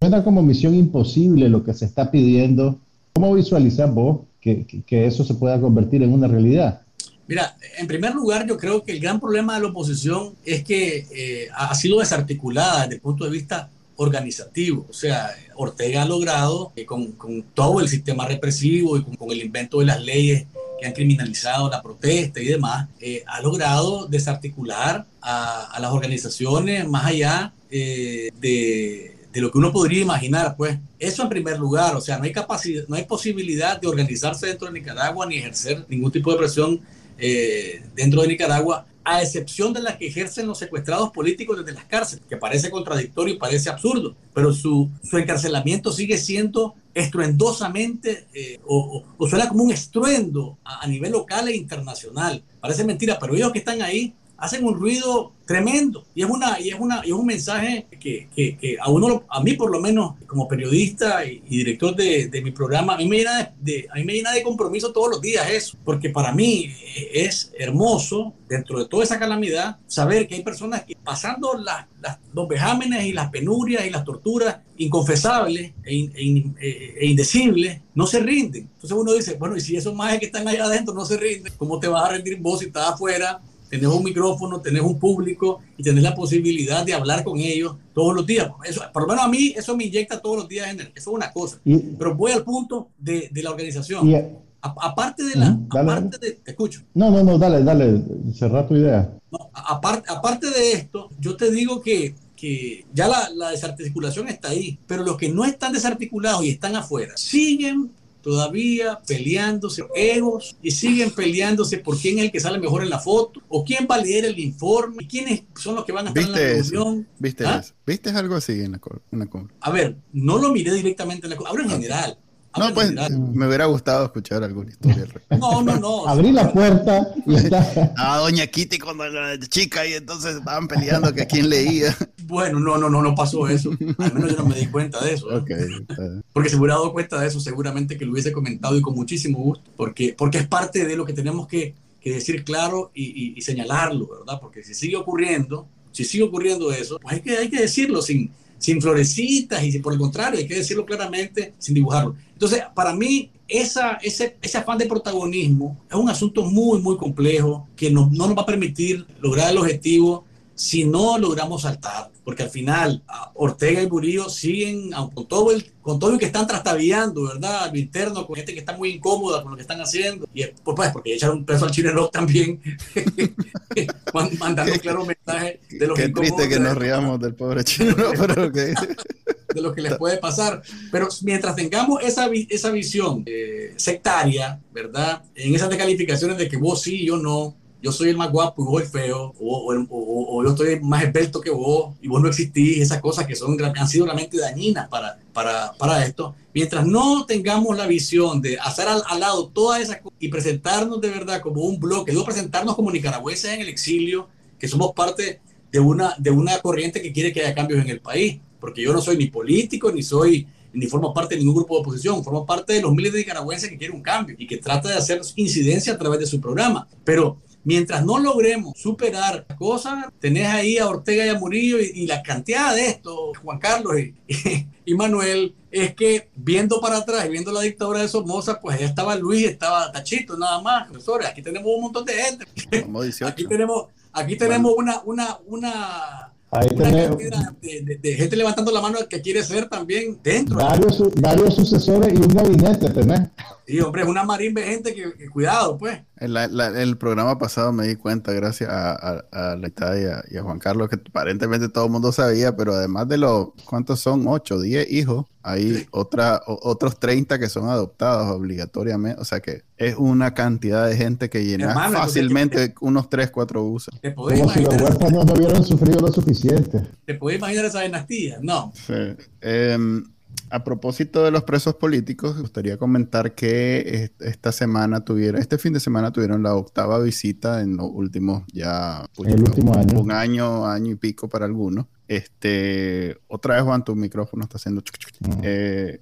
suena como misión imposible lo que se está pidiendo? ¿Cómo visualizas vos que, que, eso se pueda convertir en una realidad? Mira, en primer lugar, yo creo que el gran problema de la oposición es que eh, ha sido desarticulada desde el punto de vista organizativo. O sea, Ortega ha logrado, con, con, todo el sistema represivo y con, el invento de las leyes que han criminalizado la protesta y demás, eh, ha logrado desarticular a, las organizaciones más allá eh, de, de, lo que uno podría imaginar, pues. Eso en primer lugar, o sea, no hay capacidad, no hay posibilidad de organizarse dentro de Nicaragua ni ejercer ningún tipo de presión eh, dentro de Nicaragua a excepción de las que ejercen los secuestrados políticos desde las cárceles, que parece contradictorio y parece absurdo, pero su, su encarcelamiento sigue siendo estruendosamente, eh, o, suena como un estruendo a, nivel local e internacional. Parece mentira, pero ellos que están ahí hacen un ruido tremendo. Y es una y es una y es un mensaje que, que, que, a uno a mí por lo menos como periodista y, director de, mi programa a mí me llena de, a mí me llena de compromiso todos los días eso porque para mí es hermoso dentro de toda esa calamidad saber que hay personas que pasando las, los vejámenes y las penurias y las torturas inconfesables e, e, e, e, indecibles no se rinden. Entonces uno dice bueno y si esos majes que están allá adentro no se rinden cómo te vas a rendir vos si estás afuera tenés un micrófono, tenés un público y tenés la posibilidad de hablar con ellos todos los días. Eso, por lo menos a mí eso me inyecta todos los días en Eso es una cosa. Pero voy al punto de, de la organización. aparte de la... aparte De, te escucho. No, no, no, dale, dale, cerra tu idea. aparte, aparte de esto, yo te digo que, que ya la, la desarticulación está ahí, pero los que no están desarticulados y están afuera siguen todavía peleándose egos y siguen peleándose por quién es el que sale mejor en la foto o quién va a leer el informe y quiénes son los que van a estar en la reunión. ¿Viste, ¿Ah? ¿Viste algo así en la, en A ver, no lo miré directamente en la Ahora en general. No, pues me hubiera gustado escuchar alguna historia. No, no, no. *laughs* Abrí la puerta y está. *laughs* Ah, Doña Kitty cuando era chica y entonces estaban peleando que quién leía. Bueno, no, no, no, no pasó eso. Al menos yo no me di cuenta de eso. Porque si hubiera dado cuenta de eso, seguramente que lo hubiese comentado y con muchísimo gusto, porque, porque es parte de lo que tenemos que, que decir claro y, y, señalarlo, ¿verdad? Porque si sigue ocurriendo, si sigue ocurriendo eso, pues hay que, hay que decirlo sin, sin florecitas y por el contrario, hay que decirlo claramente sin dibujarlo. Entonces, para mí, esa, ese, ese afán de protagonismo es un asunto muy, muy complejo que no, no nos va a permitir lograr el objetivo si no logramos saltar, porque al final Ortega y Murillo siguen con todo el con todo lo que están trastabillando, ¿verdad? Lo interno, con gente que está muy incómoda con lo que están haciendo, y pues, pues porque echaron un peso al Chile Rock también, *laughs* mandando claro mensaje de lo Qué triste que nos riamos del pobre Chile *laughs* pero de lo que les puede pasar. Pero mientras tengamos esa, esa visión eh, sectaria, ¿verdad? En esas descalificaciones de que vos sí yo no, yo soy el más guapo y vos el feo, o, o, yo estoy más esbelto que vos y vos no existís, esas cosas que son, han sido realmente dañinas para, para, para esto. Mientras no tengamos la visión de hacer al, lado todas esas cosas y presentarnos de verdad como un bloque, digo presentarnos como nicaragüenses en el exilio, que somos parte de una, de una corriente que quiere que haya cambios en el país, porque yo no soy ni político, ni soy ni formo parte de ningún grupo de oposición, formo parte de los miles de nicaragüenses que quieren un cambio y que trata de hacer incidencia a través de su programa. Pero Mientras no logremos superar cosas, tenés ahí a Ortega y a Murillo y, la cantidad de esto, Juan Carlos *laughs* y, Manuel, es que viendo para atrás y viendo la dictadura de Somoza, pues ya estaba Luis, estaba Tachito, nada más. Profesores, aquí tenemos un montón de gente. *laughs* Aquí tenemos, aquí tenemos una, una, una Ahí tenemos. De, gente levantando la mano que quiere ser también dentro. Varios, sucesores y un gabinete tenés. Sí, hombre, es una marimba de gente que, cuidado, pues. En el programa pasado me di cuenta, gracias a, a, la Italia y a Juan Carlos, que aparentemente todo el mundo sabía, pero además de los, ¿cuántos son? 8, 10 hijos, hay otra, otros 30 que son adoptados obligatoriamente. O sea que es una cantidad de gente que llena fácilmente unos 3, 4 buses. Como si los huérfanos no hubieran sufrido lo suficiente. ¿Te puedes imaginar esa dinastía? No. Sí. Em, a propósito de los presos políticos, gustaría comentar que esta semana tuvieron, este fin de semana tuvieron la octava visita en los últimos ya pues, año. un año, año y pico para algunos. Este, otra vez Juan, tu micrófono está haciendo. Eh,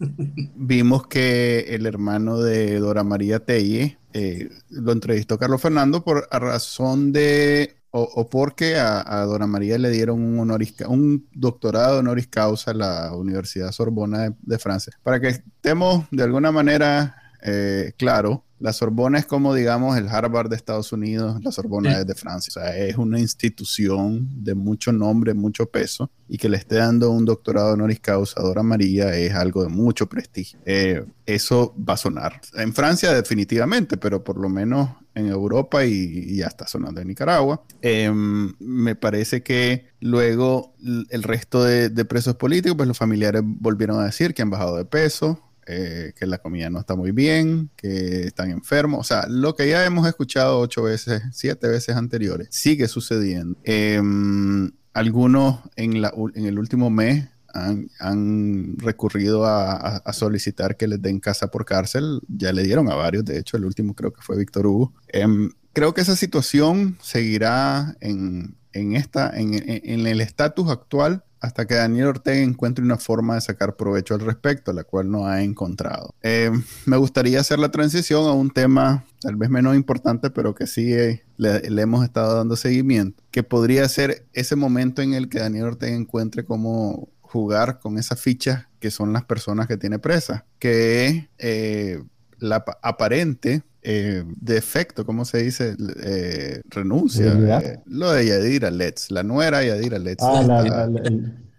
vimos que el hermano de Dora María Telle eh, lo entrevistó Carlos Fernando por razón de o, porque a, Dora María le dieron un, honoris, un doctorado honoris causa a la Universidad Sorbona de, Francia. Para que estemos de alguna manera Eh, claro, la Sorbona es como, digamos, el Harvard de Estados Unidos, la Sorbona es de Francia. O sea, es una institución de mucho nombre, mucho peso, y que le esté dando un doctorado honoris causa a Dora María es algo de mucho prestigio. Eh, eso va a sonar. En Francia definitivamente, pero por lo menos en Europa y, ya está sonando en Nicaragua. Em, me parece que luego el resto de, de presos políticos, pues los familiares volvieron a decir que han bajado de peso, eh, que la comida no está muy bien, que están enfermos. O sea, lo que ya hemos escuchado ocho veces, siete veces anteriores, sigue sucediendo. Em, algunos en, la, en el último mes han, recurrido a, solicitar que les den casa por cárcel. Ya le dieron a varios, de hecho, el último creo que fue Víctor Hugo. Em, creo que esa situación seguirá en, el estatus actual hasta que Daniel Ortega encuentre una forma de sacar provecho al respecto, la cual no ha encontrado. Eh, me gustaría hacer la transición a un tema tal vez menos importante, pero que sí eh, le, hemos estado dando seguimiento, que podría ser ese momento en el que Daniel Ortega encuentre cómo jugar con esas fichas que son las personas que tiene presas, que eh, la aparente eh, defecto, ¿cómo se dice? Eh, renuncia. Eh, lo de Yadira Letts, la nuera Yadira Letts. Ah,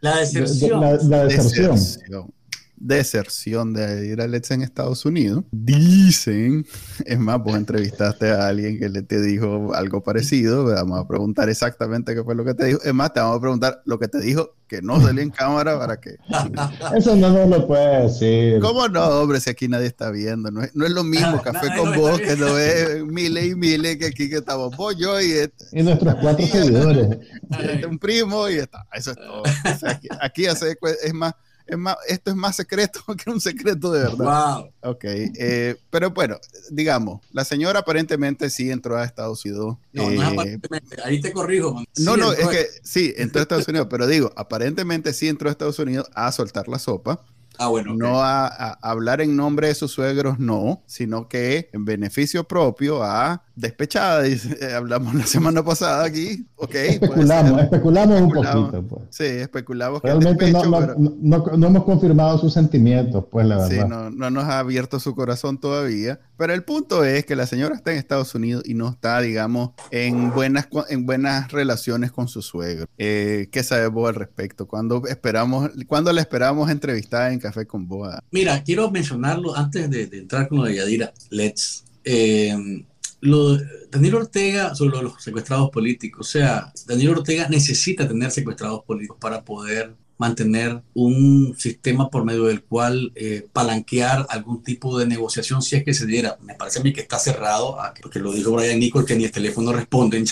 la, deserción. La, deserción deserción de ir a Let's en Estados Unidos. Dicen, *laughs* es más, vos entrevistaste a alguien que le te dijo algo parecido, vamos a preguntar exactamente qué fue lo que te dijo. Es más, te vamos a preguntar lo que te dijo que no salió en cámara para que... *laughs* Eso no nos lo puede decir. ¿Cómo no, hombre? Si aquí nadie está viendo. No es, no es lo mismo *laughs* café con vos que lo ve miles y miles que aquí que estamos vos, yo y este. Y nuestros cuatro seguidores. Este, un primo y está. Eso es todo. aquí, aquí hace, es más es más, esto es más secreto *laughs* que un secreto de verdad. Wow. Ok, eh, pero bueno, digamos, la señora aparentemente sí entró a Estados Unidos. No, no es eh, aparentemente, ahí te corrijo. no, no, es que sí, entró a Estados Unidos, pero digo, aparentemente sí entró a Estados Unidos a soltar la sopa. Ah, bueno. No a, hablar en nombre de sus suegros, no, sino que en beneficio propio a despechada, *laughs* eh, hablamos la semana pasada aquí, ok. Especulamos, especulamos un poquito. Pues. Sí, especulamos. Realmente no, no, hemos confirmado sus sentimientos, pues la verdad. Sí, no, nos ha abierto su corazón todavía, pero el punto es que la señora está en Estados Unidos y no está, digamos, en buenas, en buenas relaciones con su suegro. Eh, ¿Qué sabemos al respecto? ¿Cuándo, esperamos, ¿Cuándo la esperamos entrevistada en Café con Boa? Mira, quiero mencionarlo antes de, entrar con lo de Yadira. Let's. Eh, lo, Daniel Ortega, sobre los secuestrados políticos, o sea, Daniel Ortega necesita tener secuestrados políticos para poder mantener un sistema por medio del cual eh, palanquear algún tipo de negociación si es que se diera. Me parece a mí que está cerrado, porque lo dijo Brian Nichols, que ni el teléfono responden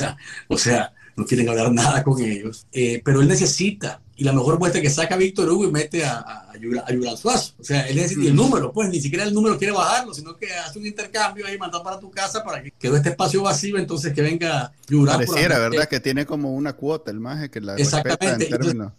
o sea, no quieren hablar *laughs* nada con ellos, eh, pero él necesita y la mejor muestra que saca Víctor Hugo y mete a, a, a Suazo. O sea, él necesita el número, pues ni siquiera el número quiere bajarlo, sino que hace un intercambio ahí, manda para tu casa para que quede este espacio vacío, entonces que venga Yuran. Pareciera, ¿verdad? Que tiene como una cuota el maje que la Exactamente. En términos...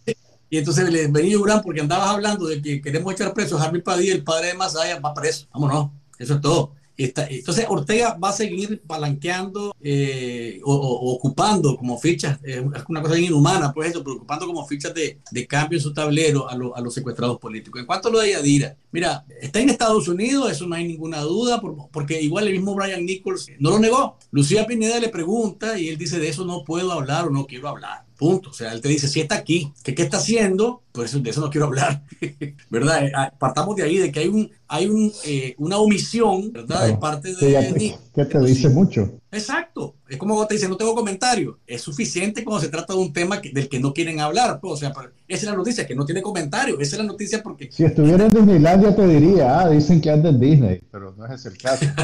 y entonces le venía Yuran porque andabas hablando de que queremos echar preso a Harvey Padilla, el padre de Masaya, va preso. Vámonos, eso es todo entonces Ortega va a seguir palanqueando eh, o, ocupando como fichas, es una cosa inhumana, pues eso, pero ocupando como fichas de, de cambio en su tablero a, a, los secuestrados políticos. En cuanto a lo de Yadira, mira, está en Estados Unidos, eso no hay ninguna duda, porque igual el mismo Brian Nichols no lo negó. Lucía Pineda le pregunta y él dice, de eso no puedo hablar o no quiero hablar. Punto. O sea, él te dice, si está aquí, ¿qué, qué está haciendo? Pues de eso no quiero hablar. *laughs* ¿Verdad? Eh, ah, partamos de ahí, de que hay, un, hay un, eh, una omisión, ¿verdad? De parte de Nick. Que te dice mucho. Exacto. Es como te dice, no tengo comentario. Es suficiente cuando se trata de un tema del que no quieren hablar. Pues, o sea, esa es la noticia, que no tiene comentario. Esa es la noticia porque... Si estuviera en Disneylandia te diría, ah, dicen que anda en Disney, pero no es el caso. *laughs*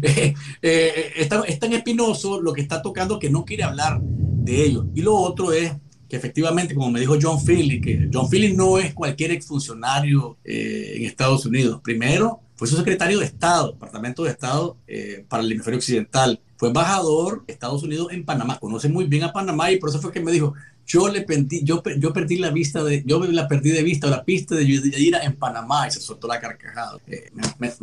Eh, eh, es, tan, espinoso lo que está tocando que no quiere hablar de ello. Y lo otro es que efectivamente, como me dijo John Philly, que John Philly no es cualquier exfuncionario eh, en Estados Unidos. Primero, fue su secretario de Estado, Departamento de Estado para el hemisferio occidental. Fue embajador de Estados Unidos en Panamá. Conoce muy bien a Panamá y por eso fue que me dijo, yo le perdí, yo, yo perdí la vista de, yo la perdí de vista, la pista de Yadira en Panamá y se soltó la carcajada. Eh, me,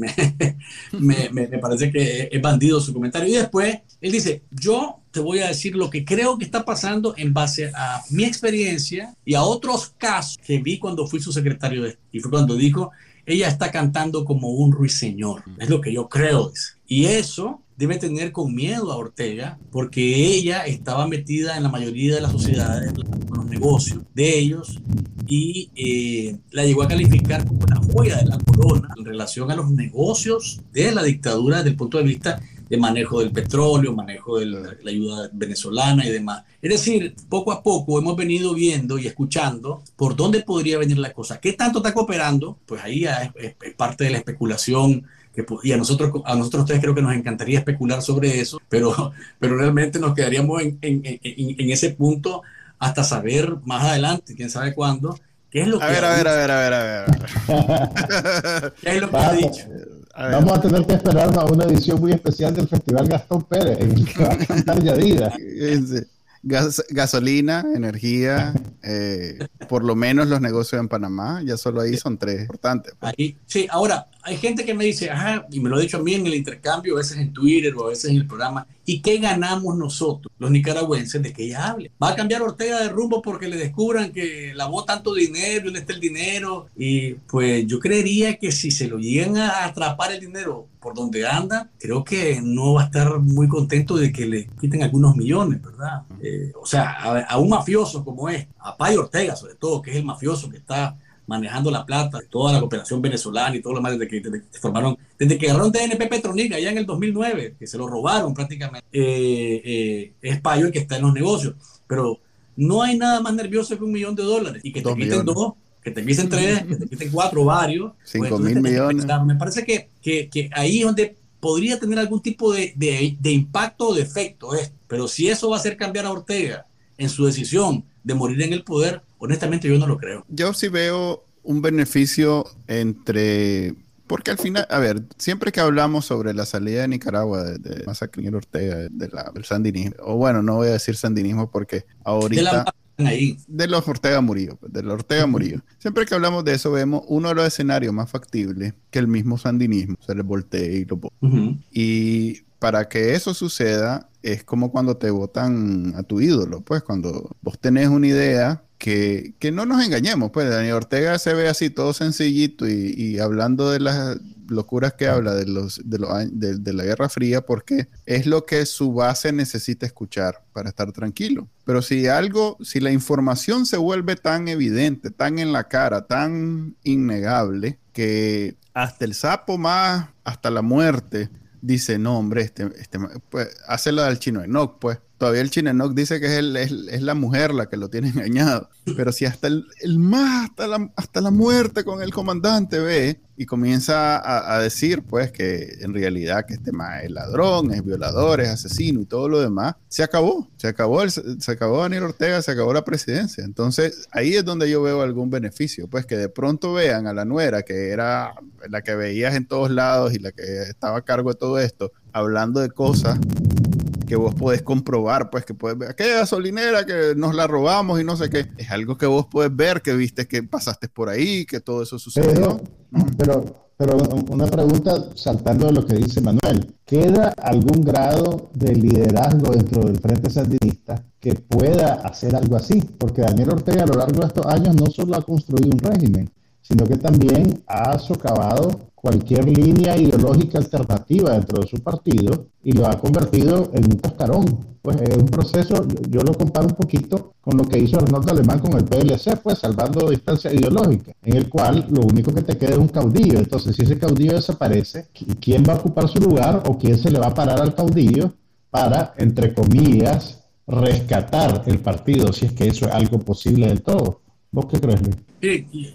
me, me, *laughs* parece que es bandido su comentario. Y después él dice, yo te voy a decir lo que creo que está pasando en base a mi experiencia y a otros casos que vi cuando fui su secretario de, y fue cuando dijo, ella está cantando como un ruiseñor, es lo que yo creo. Y eso debe tener con miedo a Ortega, porque ella estaba metida en la mayoría de las sociedades, con los negocios de ellos, y eh, la llegó a calificar como la joya de la corona en relación a los negocios de la dictadura desde el punto de vista de manejo del petróleo, manejo de la, ayuda venezolana y demás. Es decir, poco a poco hemos venido viendo y escuchando por dónde podría venir la cosa. ¿Qué tanto está cooperando? Pues ahí es, parte de la especulación que, y a nosotros, a nosotros ustedes creo que nos encantaría especular sobre eso, pero, *laughs* pero realmente nos quedaríamos en, en, en, ese punto hasta saber más adelante, quién sabe cuándo, qué es lo a que... Ver, a ver, a ver, a ver, a ver, *laughs* ¿Qué es lo que ha dicho? Vamos a tener que esperar a una edición muy especial del Festival Gastón Pérez, en el que va a cantar Yadira. *laughs* gasolina, energía, eh, por lo menos los negocios en Panamá, ya solo ahí son tres importantes. Pues. Ahí, sí, ahora, hay gente que me dice, ajá, y me lo ha dicho a mí en el intercambio, a veces en Twitter o a veces en el programa, ¿y qué ganamos nosotros, los nicaragüenses, de que ella hable? ¿Va a cambiar Ortega de rumbo porque le descubran que lavó tanto dinero, dónde está el dinero? Y pues yo creería que si se lo llegan a atrapar el dinero por donde anda, creo que no va a estar muy contento de que le quiten algunos millones, ¿verdad? Eh, o sea, a, un mafioso como es, a Pay Ortega sobre todo, que es el mafioso que está manejando la plata, toda la cooperación venezolana y todo lo demás desde que, formaron, desde que agarraron TNP Petronica allá en el 2009, que se lo robaron prácticamente, eh, eh, es Payo el que está en los negocios. Pero no hay nada más nervioso que un millón de dólares y que te quiten dos que te quiten tres, que te quiten cuatro, varios. *laughs* Cinco pues, mil millones. Me parece que, que, que, ahí es donde podría tener algún tipo de, de, de impacto o de efecto esto. Pero si eso va a hacer cambiar a Ortega en su decisión de morir en el poder, honestamente yo no lo creo. Yo sí veo un beneficio entre porque al final, a ver, siempre que hablamos sobre la salida de Nicaragua de, de Ortega, de la, del sandinismo, o bueno, no voy a decir sandinismo porque ahorita de los Ortega Murillo, pues, de los Ortega Murillo. Siempre que hablamos de eso, vemos uno de los escenarios más factibles que el mismo sandinismo se le voltee y lo Y para que eso suceda, es como cuando te votan a tu ídolo, pues cuando vos tenés una idea que, que no nos engañemos, pues Daniel Ortega se ve así todo sencillito y, y hablando de las locuras que habla de, los, de, de, la Guerra Fría porque es lo que su base necesita escuchar para estar tranquilo. Pero si algo, si la información se vuelve tan evidente, tan en la cara, tan innegable, que hasta el sapo más, hasta la muerte, dice, no, hombre, este, este, pues, hace lo del chino Enoch, pues todavía el Chinenoc dice que es, es, la mujer la que lo tiene engañado. Pero si hasta el, más, hasta la, hasta la, muerte con el comandante ve y comienza a, a, decir, pues, que en realidad que este más es ladrón, es violador, es asesino y todo lo demás, se acabó. Se acabó, el, se acabó Daniel Ortega, se acabó la presidencia. Entonces, ahí es donde yo veo algún beneficio, pues, que de pronto vean a la nuera, que era la que veías en todos lados y la que estaba a cargo de todo esto, hablando de cosas que vos podés comprobar, pues que puedes ver, aquella gasolinera que nos la robamos y no sé qué, es algo que vos puedes ver, que viste que pasaste por ahí, que todo eso sucedió. Pero, pero, una pregunta saltando de lo que dice Manuel, ¿queda algún grado de liderazgo dentro del Frente Sandinista que pueda hacer algo así? Porque Daniel Ortega a lo largo de estos años no solo ha construido un régimen, sino que también ha socavado cualquier línea ideológica alternativa dentro de su partido y lo ha convertido en un cascarón. Pues es un proceso, yo lo comparo un poquito con lo que hizo Arnoldo Alemán con el PLC, pues salvando distancia ideológica, en el cual lo único que te queda es un caudillo. Entonces, si ese caudillo desaparece, ¿quién va a ocupar su lugar o quién se le va a parar al caudillo para, entre comillas, rescatar el partido, si es que eso es algo posible del todo? ¿Vos qué crees, Luis?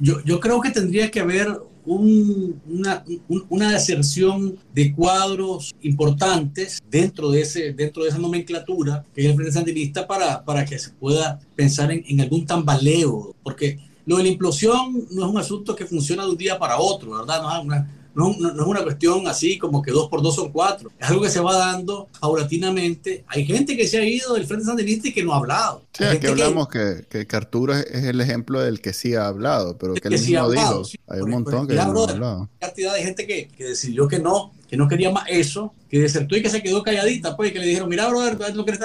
Yo, yo creo que tendría que haber una, una, deserción de cuadros importantes dentro de, ese, dentro de esa nomenclatura que es el Frente Sandinista para, para que se pueda pensar en, en algún tambaleo, porque lo de la implosión no es un asunto que funciona de un día para otro, ¿verdad? No es una, no, no, es una cuestión así como que dos por dos son cuatro. Es algo que se va dando paulatinamente. Hay gente que se ha ido del Frente Sandinista y que no ha hablado. Sí, aquí hablamos que, que, que, Arturo es, el ejemplo del que sí ha hablado, pero que, él mismo dijo. hay un montón que no ha hablado. cantidad de gente que, que, decidió que no, que no quería más eso, que desertó y que se quedó calladita, pues, y que le dijeron, mira, brother, no quieres,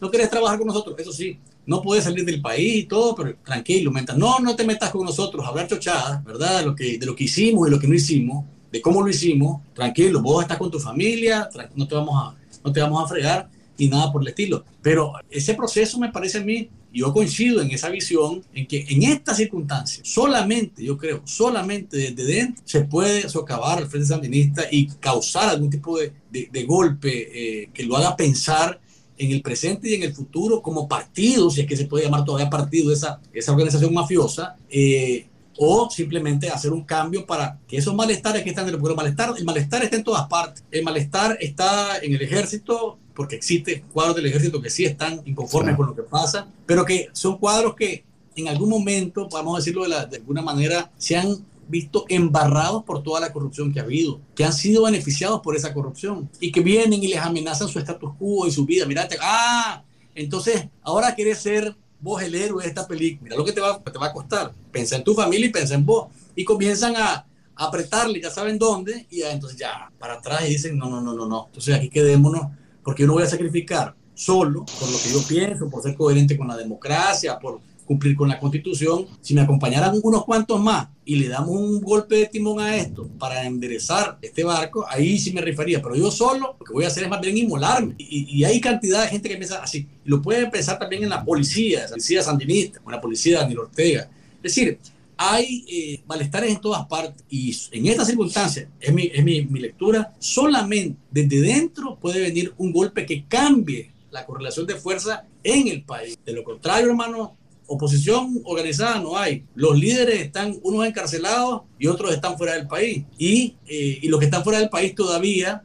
no quieres trabajar con nosotros. Eso sí, no puedes salir del país y todo, pero tranquilo, mientras no, no te metas con nosotros hablar chochadas, ¿verdad? De lo, que, de lo que hicimos y lo que no hicimos, de cómo lo hicimos, tranquilo, vos estás con tu familia, no te vamos a, no te vamos a fregar ni nada por el estilo. Pero ese proceso me parece a mí, yo coincido en esa visión, en que en estas circunstancias, solamente, yo creo, solamente desde dentro se puede socavar al Frente Sandinista y causar algún tipo de, de, golpe eh, que lo haga pensar en el presente y en el futuro como partido, si es que se puede llamar todavía partido esa, esa organización mafiosa, eh, o simplemente hacer un cambio para que esos malestares que están en el pueblo, malestar, el malestar está en todas partes. El malestar está en el ejército, porque existe cuadros del ejército que sí están inconformes con lo que pasa, pero que son cuadros que en algún momento, vamos a decirlo de, de alguna manera, se han visto embarrados por toda la corrupción que ha habido, que han sido beneficiados por esa corrupción y que vienen y les amenazan su status quo y su vida. Mirate, ah, entonces ahora quieres ser vos el héroe de esta película. Mira lo que te va, te va a costar. Pensa en tu familia y pensa en vos. Y comienzan a, apretarle, ya saben dónde, y entonces ya para atrás y dicen, no, no, no, no, no. Entonces aquí quedémonos, porque yo no voy a sacrificar solo por lo que yo pienso, por ser coherente con la democracia, por cumplir con la constitución, si me acompañaran unos cuantos más y le damos un golpe de timón a esto para enderezar este barco, ahí sí me rifaría, pero yo solo lo que voy a hacer es más bien inmolarme. Y, hay cantidad de gente que piensa así. Y lo puede pensar también en la policía, la policía sandinista, o la policía de Daniel Ortega. Es decir, hay eh, malestares en todas partes y en estas circunstancias, es, mi, es mi, mi lectura, solamente desde dentro puede venir un golpe que cambie la correlación de fuerza en el país. De lo contrario, hermano, oposición organizada no hay. Los líderes están unos encarcelados y otros están fuera del país. Y, eh, y los que están fuera del país todavía,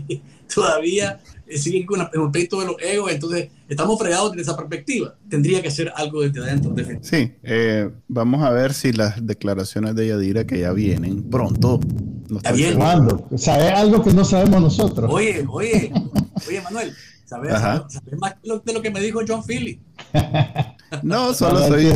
*laughs* todavía eh, siguen con el peito de los egos. Entonces, estamos fregados desde esa perspectiva. Tendría que ser algo desde adentro. Sí, eh, vamos a ver si las declaraciones de Yadira que ya vienen pronto. ¿Cuándo? ¿Sabes algo que no sabemos nosotros? Oye, oye, oye, Manuel. ¿Sabes, más de lo que me dijo John Philly? *laughs* No, solo soy,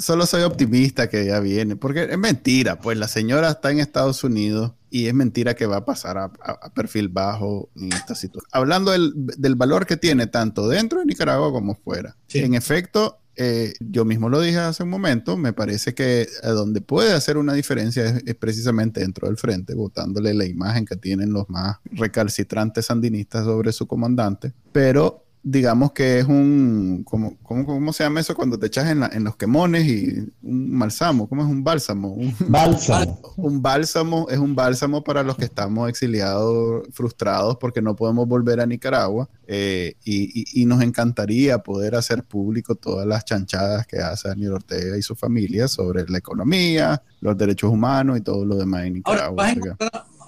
solo soy optimista que ya viene, porque es mentira, pues la señora está en Estados Unidos y es mentira que va a pasar a, perfil bajo en esta situación. Hablando del, valor que tiene tanto dentro de Nicaragua como fuera. En efecto, eh, yo mismo lo dije hace un momento, me parece que donde puede hacer una diferencia es, es, precisamente dentro del frente, votándole la imagen que tienen los más recalcitrantes sandinistas sobre su comandante, pero digamos que es un, ¿cómo, cómo, se llama eso cuando te echas en, en, los quemones y un balsamo? ¿Cómo es un bálsamo? Un *laughs* bálsamo. Un bálsamo es un bálsamo para los que estamos exiliados, frustrados porque no podemos volver a Nicaragua eh, y, y, nos encantaría poder hacer público todas las chanchadas que hace Daniel Ortega y su familia sobre la economía, los derechos humanos y todo lo demás en Nicaragua.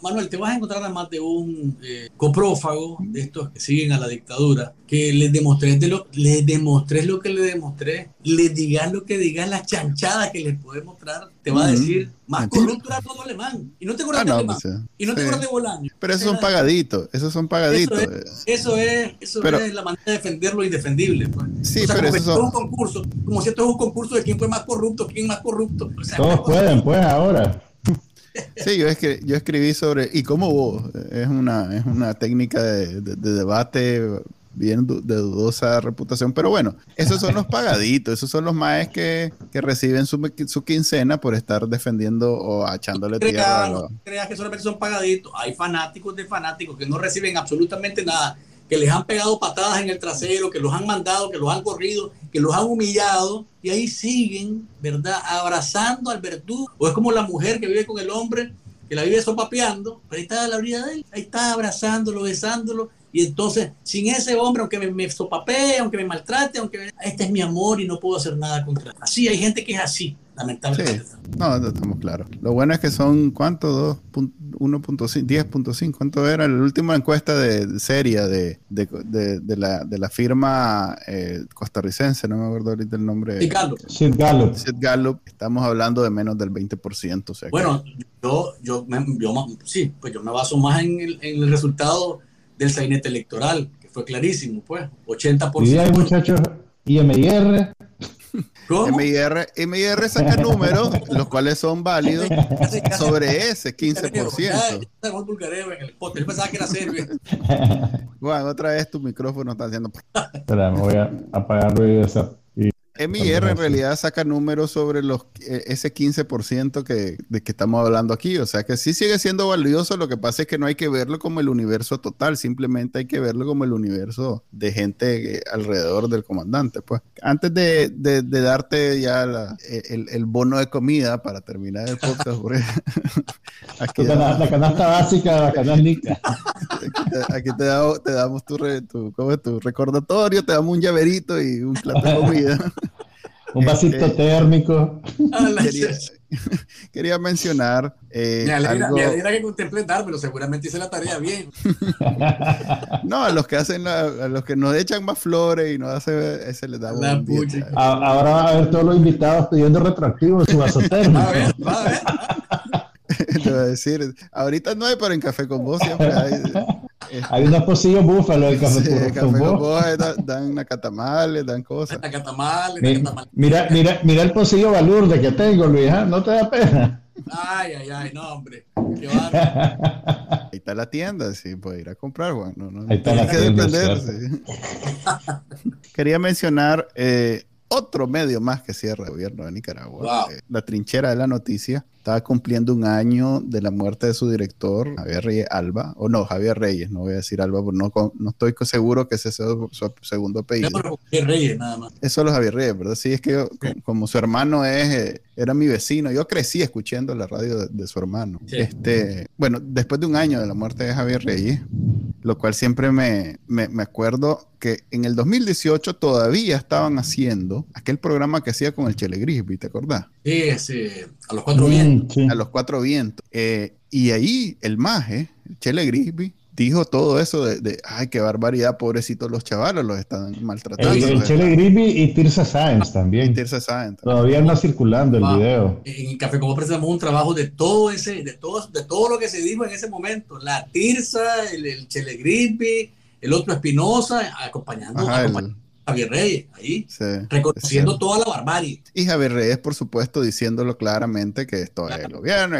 Manuel, te vas a encontrar además de un eh, coprófago de estos que siguen a la dictadura, que les demostré, lo, les demostré lo que le demostré, les digas lo que digas, las chanchadas que les puedo mostrar, te va a decir más corrupto era todo alemán. Y no te acuerdas ah, de alemán. Pues, y no te acuerdas de Bolaño. Pero esos son pagaditos, esos son pagaditos. Eso es, eso es, la manera de defender lo indefendible. Pues. Sí, pero eso son... un concurso, como si esto es un concurso de quién fue más corrupto, quién más corrupto. Todos pueden, pues ahora. Sí, yo, es que, yo escribí sobre, y cómo vos, es una, es una técnica de, debate bien de dudosa reputación, pero bueno, esos son los pagaditos, esos son los maes que, que reciben su, su, quincena por estar defendiendo o echándole tierra. No creas que solamente son pagaditos, hay fanáticos de fanáticos que no reciben absolutamente nada que les han pegado patadas en el trasero, que los han mandado, que los han corrido, que los han humillado, y ahí siguen, ¿verdad? Abrazando al verdugo. O es como la mujer que vive con el hombre, que la vive sopapeando, pero ahí está la orilla de él, ahí está abrazándolo, besándolo, y entonces, sin ese hombre, aunque me, me sopapee, aunque me maltrate, aunque este es mi amor y no puedo hacer nada contra él. Así, hay gente que es así. Lamentablemente. No, no estamos claros. Lo bueno es que son, ¿cuánto? 1.5, 10.5. ¿Cuánto era la última encuesta de, seria de, de, la, de la firma eh, costarricense? No me acuerdo ahorita el nombre. Sid Gallup. Sid Gallup. Sid Gallup. Estamos hablando de menos del 20%. O sea bueno, yo, yo, yo, sí, pues yo me baso más en el, en el resultado del sainete electoral, que fue clarísimo, pues. 80%. Y hay muchachos, IMIR, MIR, MIR saca *laughs* números, los cuales son válidos *laughs* sobre ese 15%. Juan, otra vez tu micrófono está haciendo. *laughs* Espera, me voy a apagar ruido MIR en realidad saca números sobre los e, ese 15% que, de que estamos hablando aquí. O sea que sí sigue siendo valioso. Lo que pasa es que no hay que verlo como el universo total, simplemente hay que verlo como el universo de gente eh, alrededor del comandante. Pues antes de, darte ya e, el, bono de comida para terminar el podcast, *laughs* *laughs* aquí la, canasta básica de la canasta *laughs* Aquí te, te damos tu, tu, tu recordatorio, te damos un llaverito y un plato de comida. Un vasito este, térmico. *laughs* Quería, mencionar. Eh, me, alegra, que contemple dármelo, seguramente hice la tarea bien. *laughs* no, a los que hacen, a los que nos echan más flores y nos hace, ese les da un Ahora va a haber todos los invitados pidiendo retroactivo su vaso térmico. Va a ver, va a ver. *laughs* Te voy a decir, ahorita no hay, pero en Café con Vos siempre hay. *laughs* Hay unos pocillos búfalo de café, sí, café. Dan, dan nacatamales, dan cosas. Nacatamales, mira, mira, mira el pocillo balurde que tengo, Luis, ¿ah? ¿no te da pena? Ay, ay, ay, no, hombre. Qué *laughs* Ahí está la tienda, sí, puede ir a comprar, Juan. No, no, Ahí está la tienda. *laughs* Quería mencionar eh, otro medio más que cierra el gobierno de Nicaragua. Eh, la trinchera de la noticia estaba cumpliendo un año de la muerte de su director, Javier Reyes Alba, o no, Javier Reyes, no voy a decir Alba, porque no, no estoy seguro que ese sea su, segundo apellido. Javier Reyes, nada más. Es solo Javier Reyes, ¿verdad? Sí, es que como, su hermano es, eh, era mi vecino, yo crecí escuchando la radio de, su hermano. Este, bueno, después de un año de la muerte de Javier Reyes, lo cual siempre me, me, me acuerdo que en el 2018 todavía estaban haciendo aquel programa que hacía con el Chele Grisby, ¿te acordás? Sí, sí, a los cuatro vientos. A los cuatro vientos. Eh, y ahí el maje, el Chele Grisby, dijo todo eso de, ay, qué barbaridad, pobrecitos los chavalos, los están maltratando. El, Chele Grisby y Tirsa Sáenz también. Tirsa Sáenz. Todavía anda circulando el video. En Café Como presentamos un trabajo de todo ese, de todo, de todo lo que se dijo en ese momento. La Tirsa, el, el Chele Grisby, el otro Espinosa, acompañando, Javier Reyes, ahí, reconociendo toda la barbarie. Y Javier Reyes, por supuesto, diciéndolo claramente que esto es el gobierno.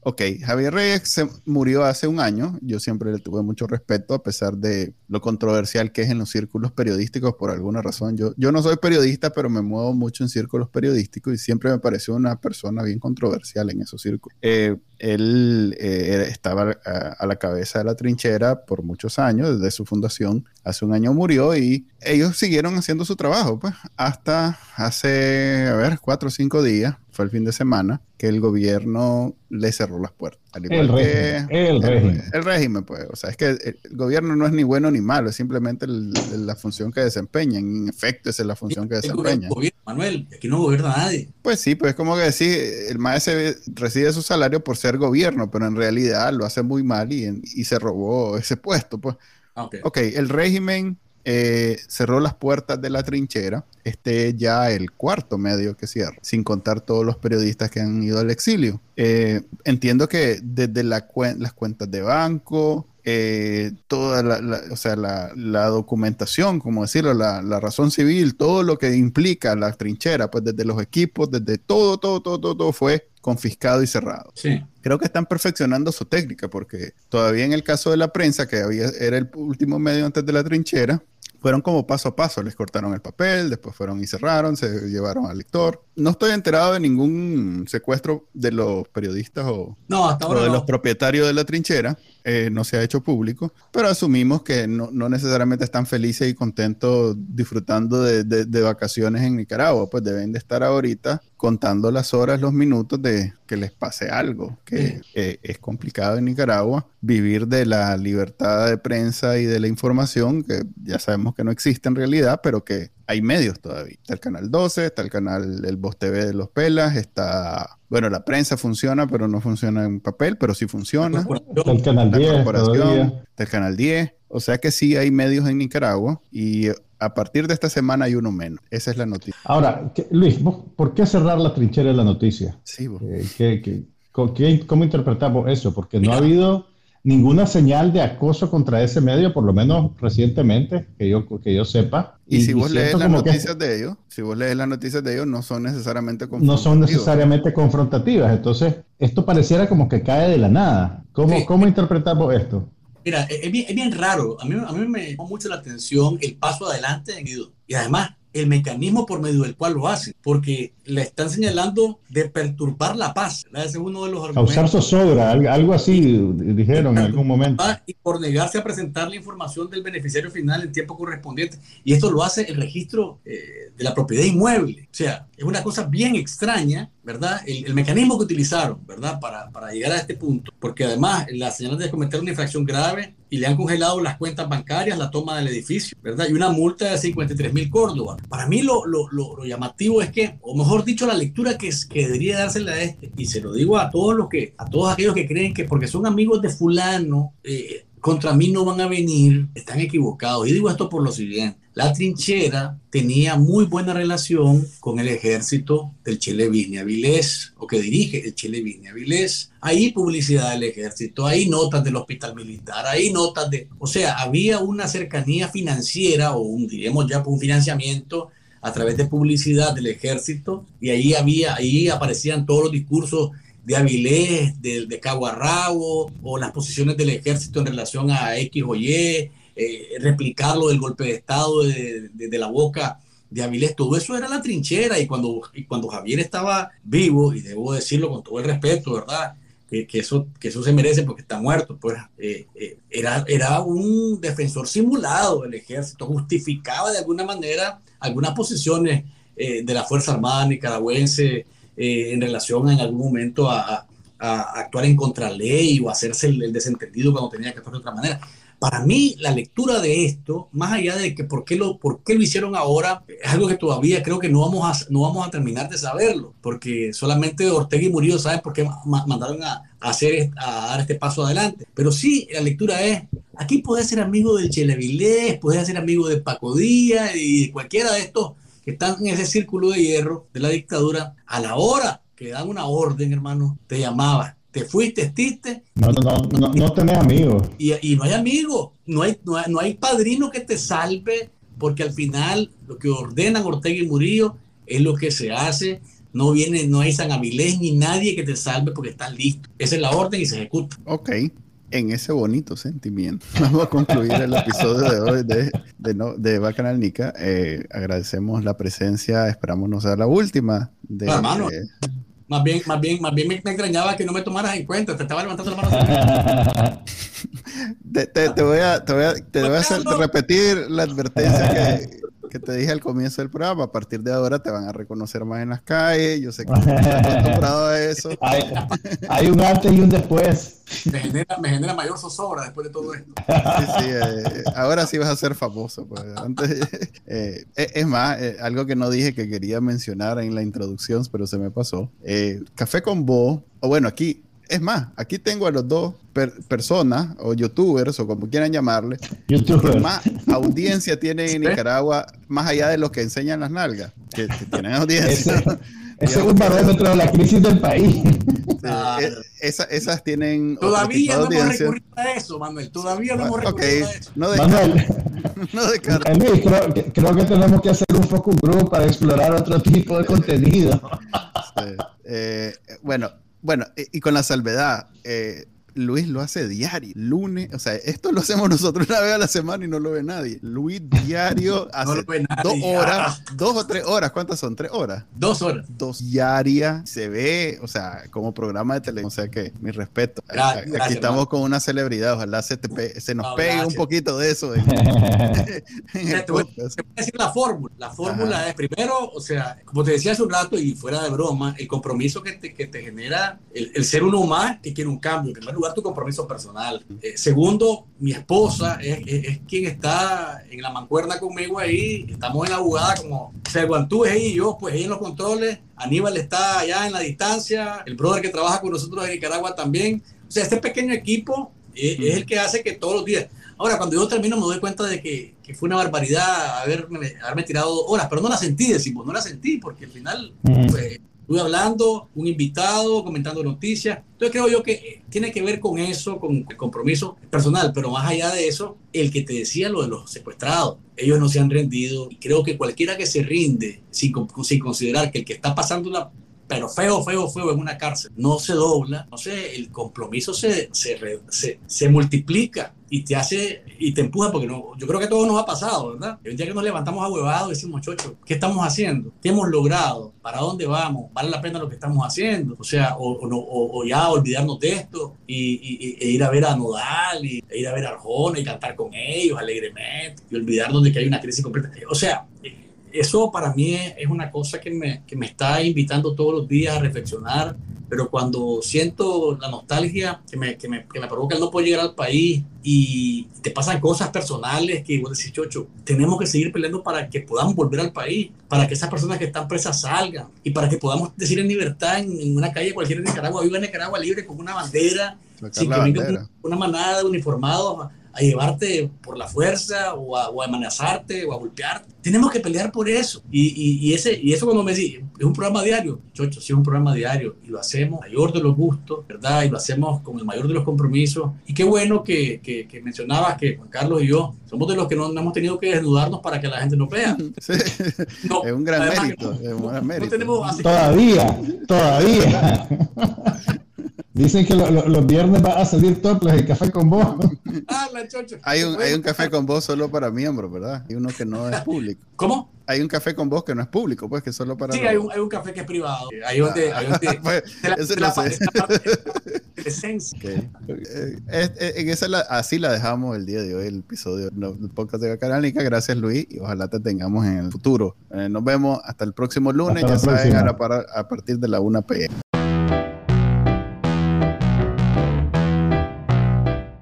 Ok, Javier Reyes se murió hace un año. Yo siempre le tuve mucho respeto, a pesar de lo controversial que es en los círculos periodísticos, por alguna razón. Yo, yo no soy periodista, pero me muevo mucho en círculos periodísticos y siempre me pareció una persona bien controversial en esos círculos. Eh, él eh, estaba a, la cabeza de la trinchera por muchos años, desde su fundación. Hace un año murió y ellos siguieron haciendo su trabajo, pues, hasta hace, a ver, cuatro o cinco días, fue el fin de semana, que el gobierno le cerró las puertas. el, régimen, el, régimen. El régimen, pues. O sea, es que el, gobierno no es ni bueno ni malo, es simplemente la función que desempeña. En efecto, esa es la función que desempeña. Manuel, aquí no gobierna nadie. Pues sí, pues es como que decir, el maestro recibe su salario por ser gobierno, pero en realidad lo hace muy mal y, y se robó ese puesto, pues. Ah, okay. ok, el régimen eh, cerró las puertas de la trinchera. Este ya el cuarto medio que cierra, sin contar todos los periodistas que han ido al exilio. Eh, entiendo que desde las cuentas de banco, eh, toda la, o sea, la, documentación, como decirlo, la, razón civil, todo lo que implica la trinchera, pues desde los equipos, desde todo, todo, todo, todo, todo fue confiscado y cerrado. Sí. Creo que están perfeccionando su técnica, porque todavía en el caso de la prensa, que había, era el último medio antes de la trinchera, fueron como paso a paso, les cortaron el papel, después fueron y cerraron, se llevaron al lector. No estoy enterado de ningún secuestro de los periodistas o, de los propietarios de la trinchera, eh, no se ha hecho público, pero asumimos que no, necesariamente están felices y contentos disfrutando de, vacaciones en Nicaragua, pues deben de estar ahorita contando las horas, los minutos de que les pase algo, que eh, es complicado en Nicaragua vivir de la libertad de prensa y de la información, que ya sabemos que no existe en realidad, pero que hay medios todavía. Está el canal 12, está el canal El Voz TV de los Pelas, está, bueno, la prensa funciona, pero no funciona en papel, pero sí funciona. Está el canal 10. Está el canal 10. O sea que sí hay medios en Nicaragua y a partir de esta semana hay uno menos. Esa es la noticia. Ahora, Luis, ¿por qué cerrar la trinchera de la noticia? Sí, vos. Eh, ¿Cómo interpretamos eso? Porque no ha habido ninguna señal de acoso contra ese medio, por lo menos recientemente, que yo, que yo sepa. Y, si vos lees las noticias de ellos, si vos lees las noticias de ellos, no son necesariamente confrontativas. No son necesariamente confrontativas. Entonces, esto pareciera como que cae de la nada. ¿Cómo, ¿cómo interpretamos esto? Mira, es bien, es bien raro. A mí, a mí me llamó mucho la atención el paso adelante en Y además, el mecanismo por medio del cual lo hacen, porque le están señalando de perturbar la paz. Ese es uno de los argumentos. Causar zozobra, algo así dijeron en algún momento. Y por negarse a presentar la información del beneficiario final en tiempo correspondiente. Y esto lo hace el registro eh, de la propiedad inmueble. O sea, es una cosa bien extraña, ¿verdad? El, mecanismo que utilizaron, ¿verdad? Para, para, llegar a este punto. Porque además la señal de cometer una infracción grave y le han congelado las cuentas bancarias, la toma del edificio, ¿verdad? Y una multa de 53 mil Córdoba. Para mí lo, lo, lo, llamativo es que, o mejor dicho, la lectura que, que debería dársela a este, y se lo digo a todos los que, a todos aquellos que creen que porque son amigos de fulano, eh, contra mí no van a venir, están equivocados. Y digo esto por lo siguiente. La trinchera tenía muy buena relación con el ejército del Chile Vigna Avilés, o que dirige el Chile Vigna Avilés. Ahí publicidad del ejército, ahí notas del hospital militar, ahí notas de... O sea, había una cercanía financiera, o un, diremos ya un financiamiento a través de publicidad del ejército, y ahí había, ahí aparecían todos los discursos de Avilés, de, de Cabo o las posiciones del ejército en relación a X o Y, eh, replicarlo del golpe de Estado de, la boca de Avilés, todo eso era la trinchera y cuando, y cuando Javier estaba vivo, y debo decirlo con todo el respeto, ¿verdad? Que, eso, que eso se merece porque está muerto, pues eh, eh, era, era un defensor simulado del ejército, justificaba de alguna manera algunas posiciones de la Fuerza Armada nicaragüense eh, en relación en algún momento a, actuar en contraley o hacerse el, desentendido cuando tenía que actuar de otra manera. Para mí, la lectura de esto, más allá de que por qué lo, por qué lo hicieron ahora, es algo que todavía creo que no vamos a, no vamos a terminar de saberlo, porque solamente Ortega y Murillo saben por qué mandaron a, hacer, a dar este paso adelante. Pero sí, la lectura es, aquí puedes ser amigo del Chelevilés, puedes ser amigo de Paco Díaz y de cualquiera de estos que están en ese círculo de hierro de la dictadura, a la hora que dan una orden, hermano, te llamaba. Te fuiste, estiste. No, no, no, no tenés amigos. Y, y, no hay amigos, no hay, no hay, no hay padrino que te salve, porque al final lo que ordenan Ortega y Murillo es lo que se hace. No viene, no hay San Avilés ni nadie que te salve porque están listos. Esa es la orden y se ejecuta. Ok en ese bonito sentimiento, *laughs* vamos a concluir el episodio de hoy de, de, no, de Bacanal Nica. Eh, agradecemos la presencia, esperamos no sea la última. De, hermano, más bien, más bien, más bien me, extrañaba que no me tomaras en cuenta, te estaba levantando la mano. *laughs* te, te, voy a, te voy a, te voy a hacer repetir la advertencia que, que te dije al comienzo del programa, a partir de ahora te van a reconocer más en las calles, yo sé que *laughs* estás acostumbrado a eso. Hay, un antes y un después. Me genera, me genera mayor zozobra después de todo esto. Sí, sí, eh, ahora sí vas a ser famoso. Pues. Antes, *laughs* eh, es más, eh, algo que no dije que quería mencionar en la introducción, pero se me pasó. Café con Bo, o bueno, aquí es más, aquí tengo a los dos personas o youtubers o como quieran llamarle, que más audiencia tienen en Nicaragua, más allá de los que enseñan las nalgas, que, tienen *laughs* audiencia. *laughs* Ese, es un parámetro de la crisis del país. E, esas tienen. Todavía no hemos recurrido a eso, Manuel. Todavía no hemos recurrido a eso. No Manuel, *laughs* no de creo, creo, que tenemos que hacer un focus group para explorar otro tipo de contenido. Eh, bueno, bueno, y, con la salvedad, eh, Luis lo hace diario, lunes, o sea, esto lo hacemos nosotros una vez a la semana y no lo ve nadie. Luis diario *laughs* hace dos horas, dos o tres horas, ¿cuántas son? ¿Tres horas? Dos horas. Dos diaria, se ve, o sea, como programa de televisión, o sea que mi respeto. Aquí estamos con una celebridad, ojalá se, se nos pegue un poquito de eso. *laughs* *laughs* En, te, voy, a decir la fórmula. La fórmula es primero, o sea, como te decía hace un rato y fuera de broma, el compromiso que te, que te genera el, ser uno más que quiere un cambio. En primer lugar, tu compromiso personal. Eh, segundo, mi esposa es, es, quien está en la mancuerna conmigo ahí. Estamos en la jugada como tú es y yo, pues ahí en los controles. Aníbal está allá en la distancia. El brother que trabaja con nosotros en Nicaragua también. O sea, este pequeño equipo es, el que hace que todos los días. Ahora, cuando yo termino, me doy cuenta de que, que fue una barbaridad haberme, haberme tirado horas, pero no la sentí, decimos, no la sentí, porque al final, pues, Estuve hablando, un invitado, comentando noticias. Entonces creo yo que eh, tiene que ver con eso, con el compromiso personal, pero más allá de eso, el que te decía lo de los secuestrados, ellos no se han rendido y creo que cualquiera que se rinde sin, sin considerar que el que está pasando pero feo, feo, feo en una cárcel, no se dobla, no sé, el compromiso se, se, se, se multiplica y te hace y te empuja porque no, yo creo que todo nos ha pasado, ¿verdad? El día que nos levantamos a huevados decimos, chocho, ¿qué estamos haciendo? ¿Qué hemos logrado? ¿Para dónde vamos? ¿Vale la pena lo que estamos haciendo? O sea, o, o, o ya olvidarnos de esto y, y, e ir a ver a Nodal y e ir a ver a Arjona y cantar con ellos alegremente y olvidarnos de que hay una crisis completa. O sea, eso para mí es, una cosa que me, que me está invitando todos los días a reflexionar, pero cuando siento la nostalgia que me, que me, que me provoca el no poder llegar al país y te pasan cosas personales que vos decís, Chocho, tenemos que seguir peleando para que podamos volver al país, para que esas personas que están presas salgan y para que podamos decir en libertad en, una calle cualquiera de Nicaragua, viva en Nicaragua libre con una bandera, sin que venga una manada de uniformados a llevarte por la fuerza o a, amenazarte o a golpearte. Tenemos que pelear por eso. Y, y, ese, y eso cuando me dice, es un programa diario, chocho, sí es un programa diario y lo hacemos mayor de los gustos, ¿verdad? Y lo hacemos con el mayor de los compromisos. Y qué bueno que, que, que mencionabas que Juan Carlos y yo somos de los que no, hemos tenido que desnudarnos para que la gente nos vea. *laughs* Sí. *laughs* es un gran mérito. es un gran mérito. todavía, todavía. *laughs* Dicen que los viernes va a salir topless el café con vos. *laughs* Ah, hay un, hay un café con vos solo para miembros, ¿verdad? Hay uno que no es público. *laughs* ¿Cómo? Hay un café con vos que no es público, pues que solo para. Sí, hay, un, hay un café que es privado. Hay donde. Hay donde *laughs* pues, eso la, sé. en esa así la dejamos el día de hoy, el episodio del podcast de Bacanálica. Gracias, Luis, y ojalá te tengamos en el futuro. Eh, nos vemos hasta el próximo lunes, ya saben, a, a partir de la 1 p.m.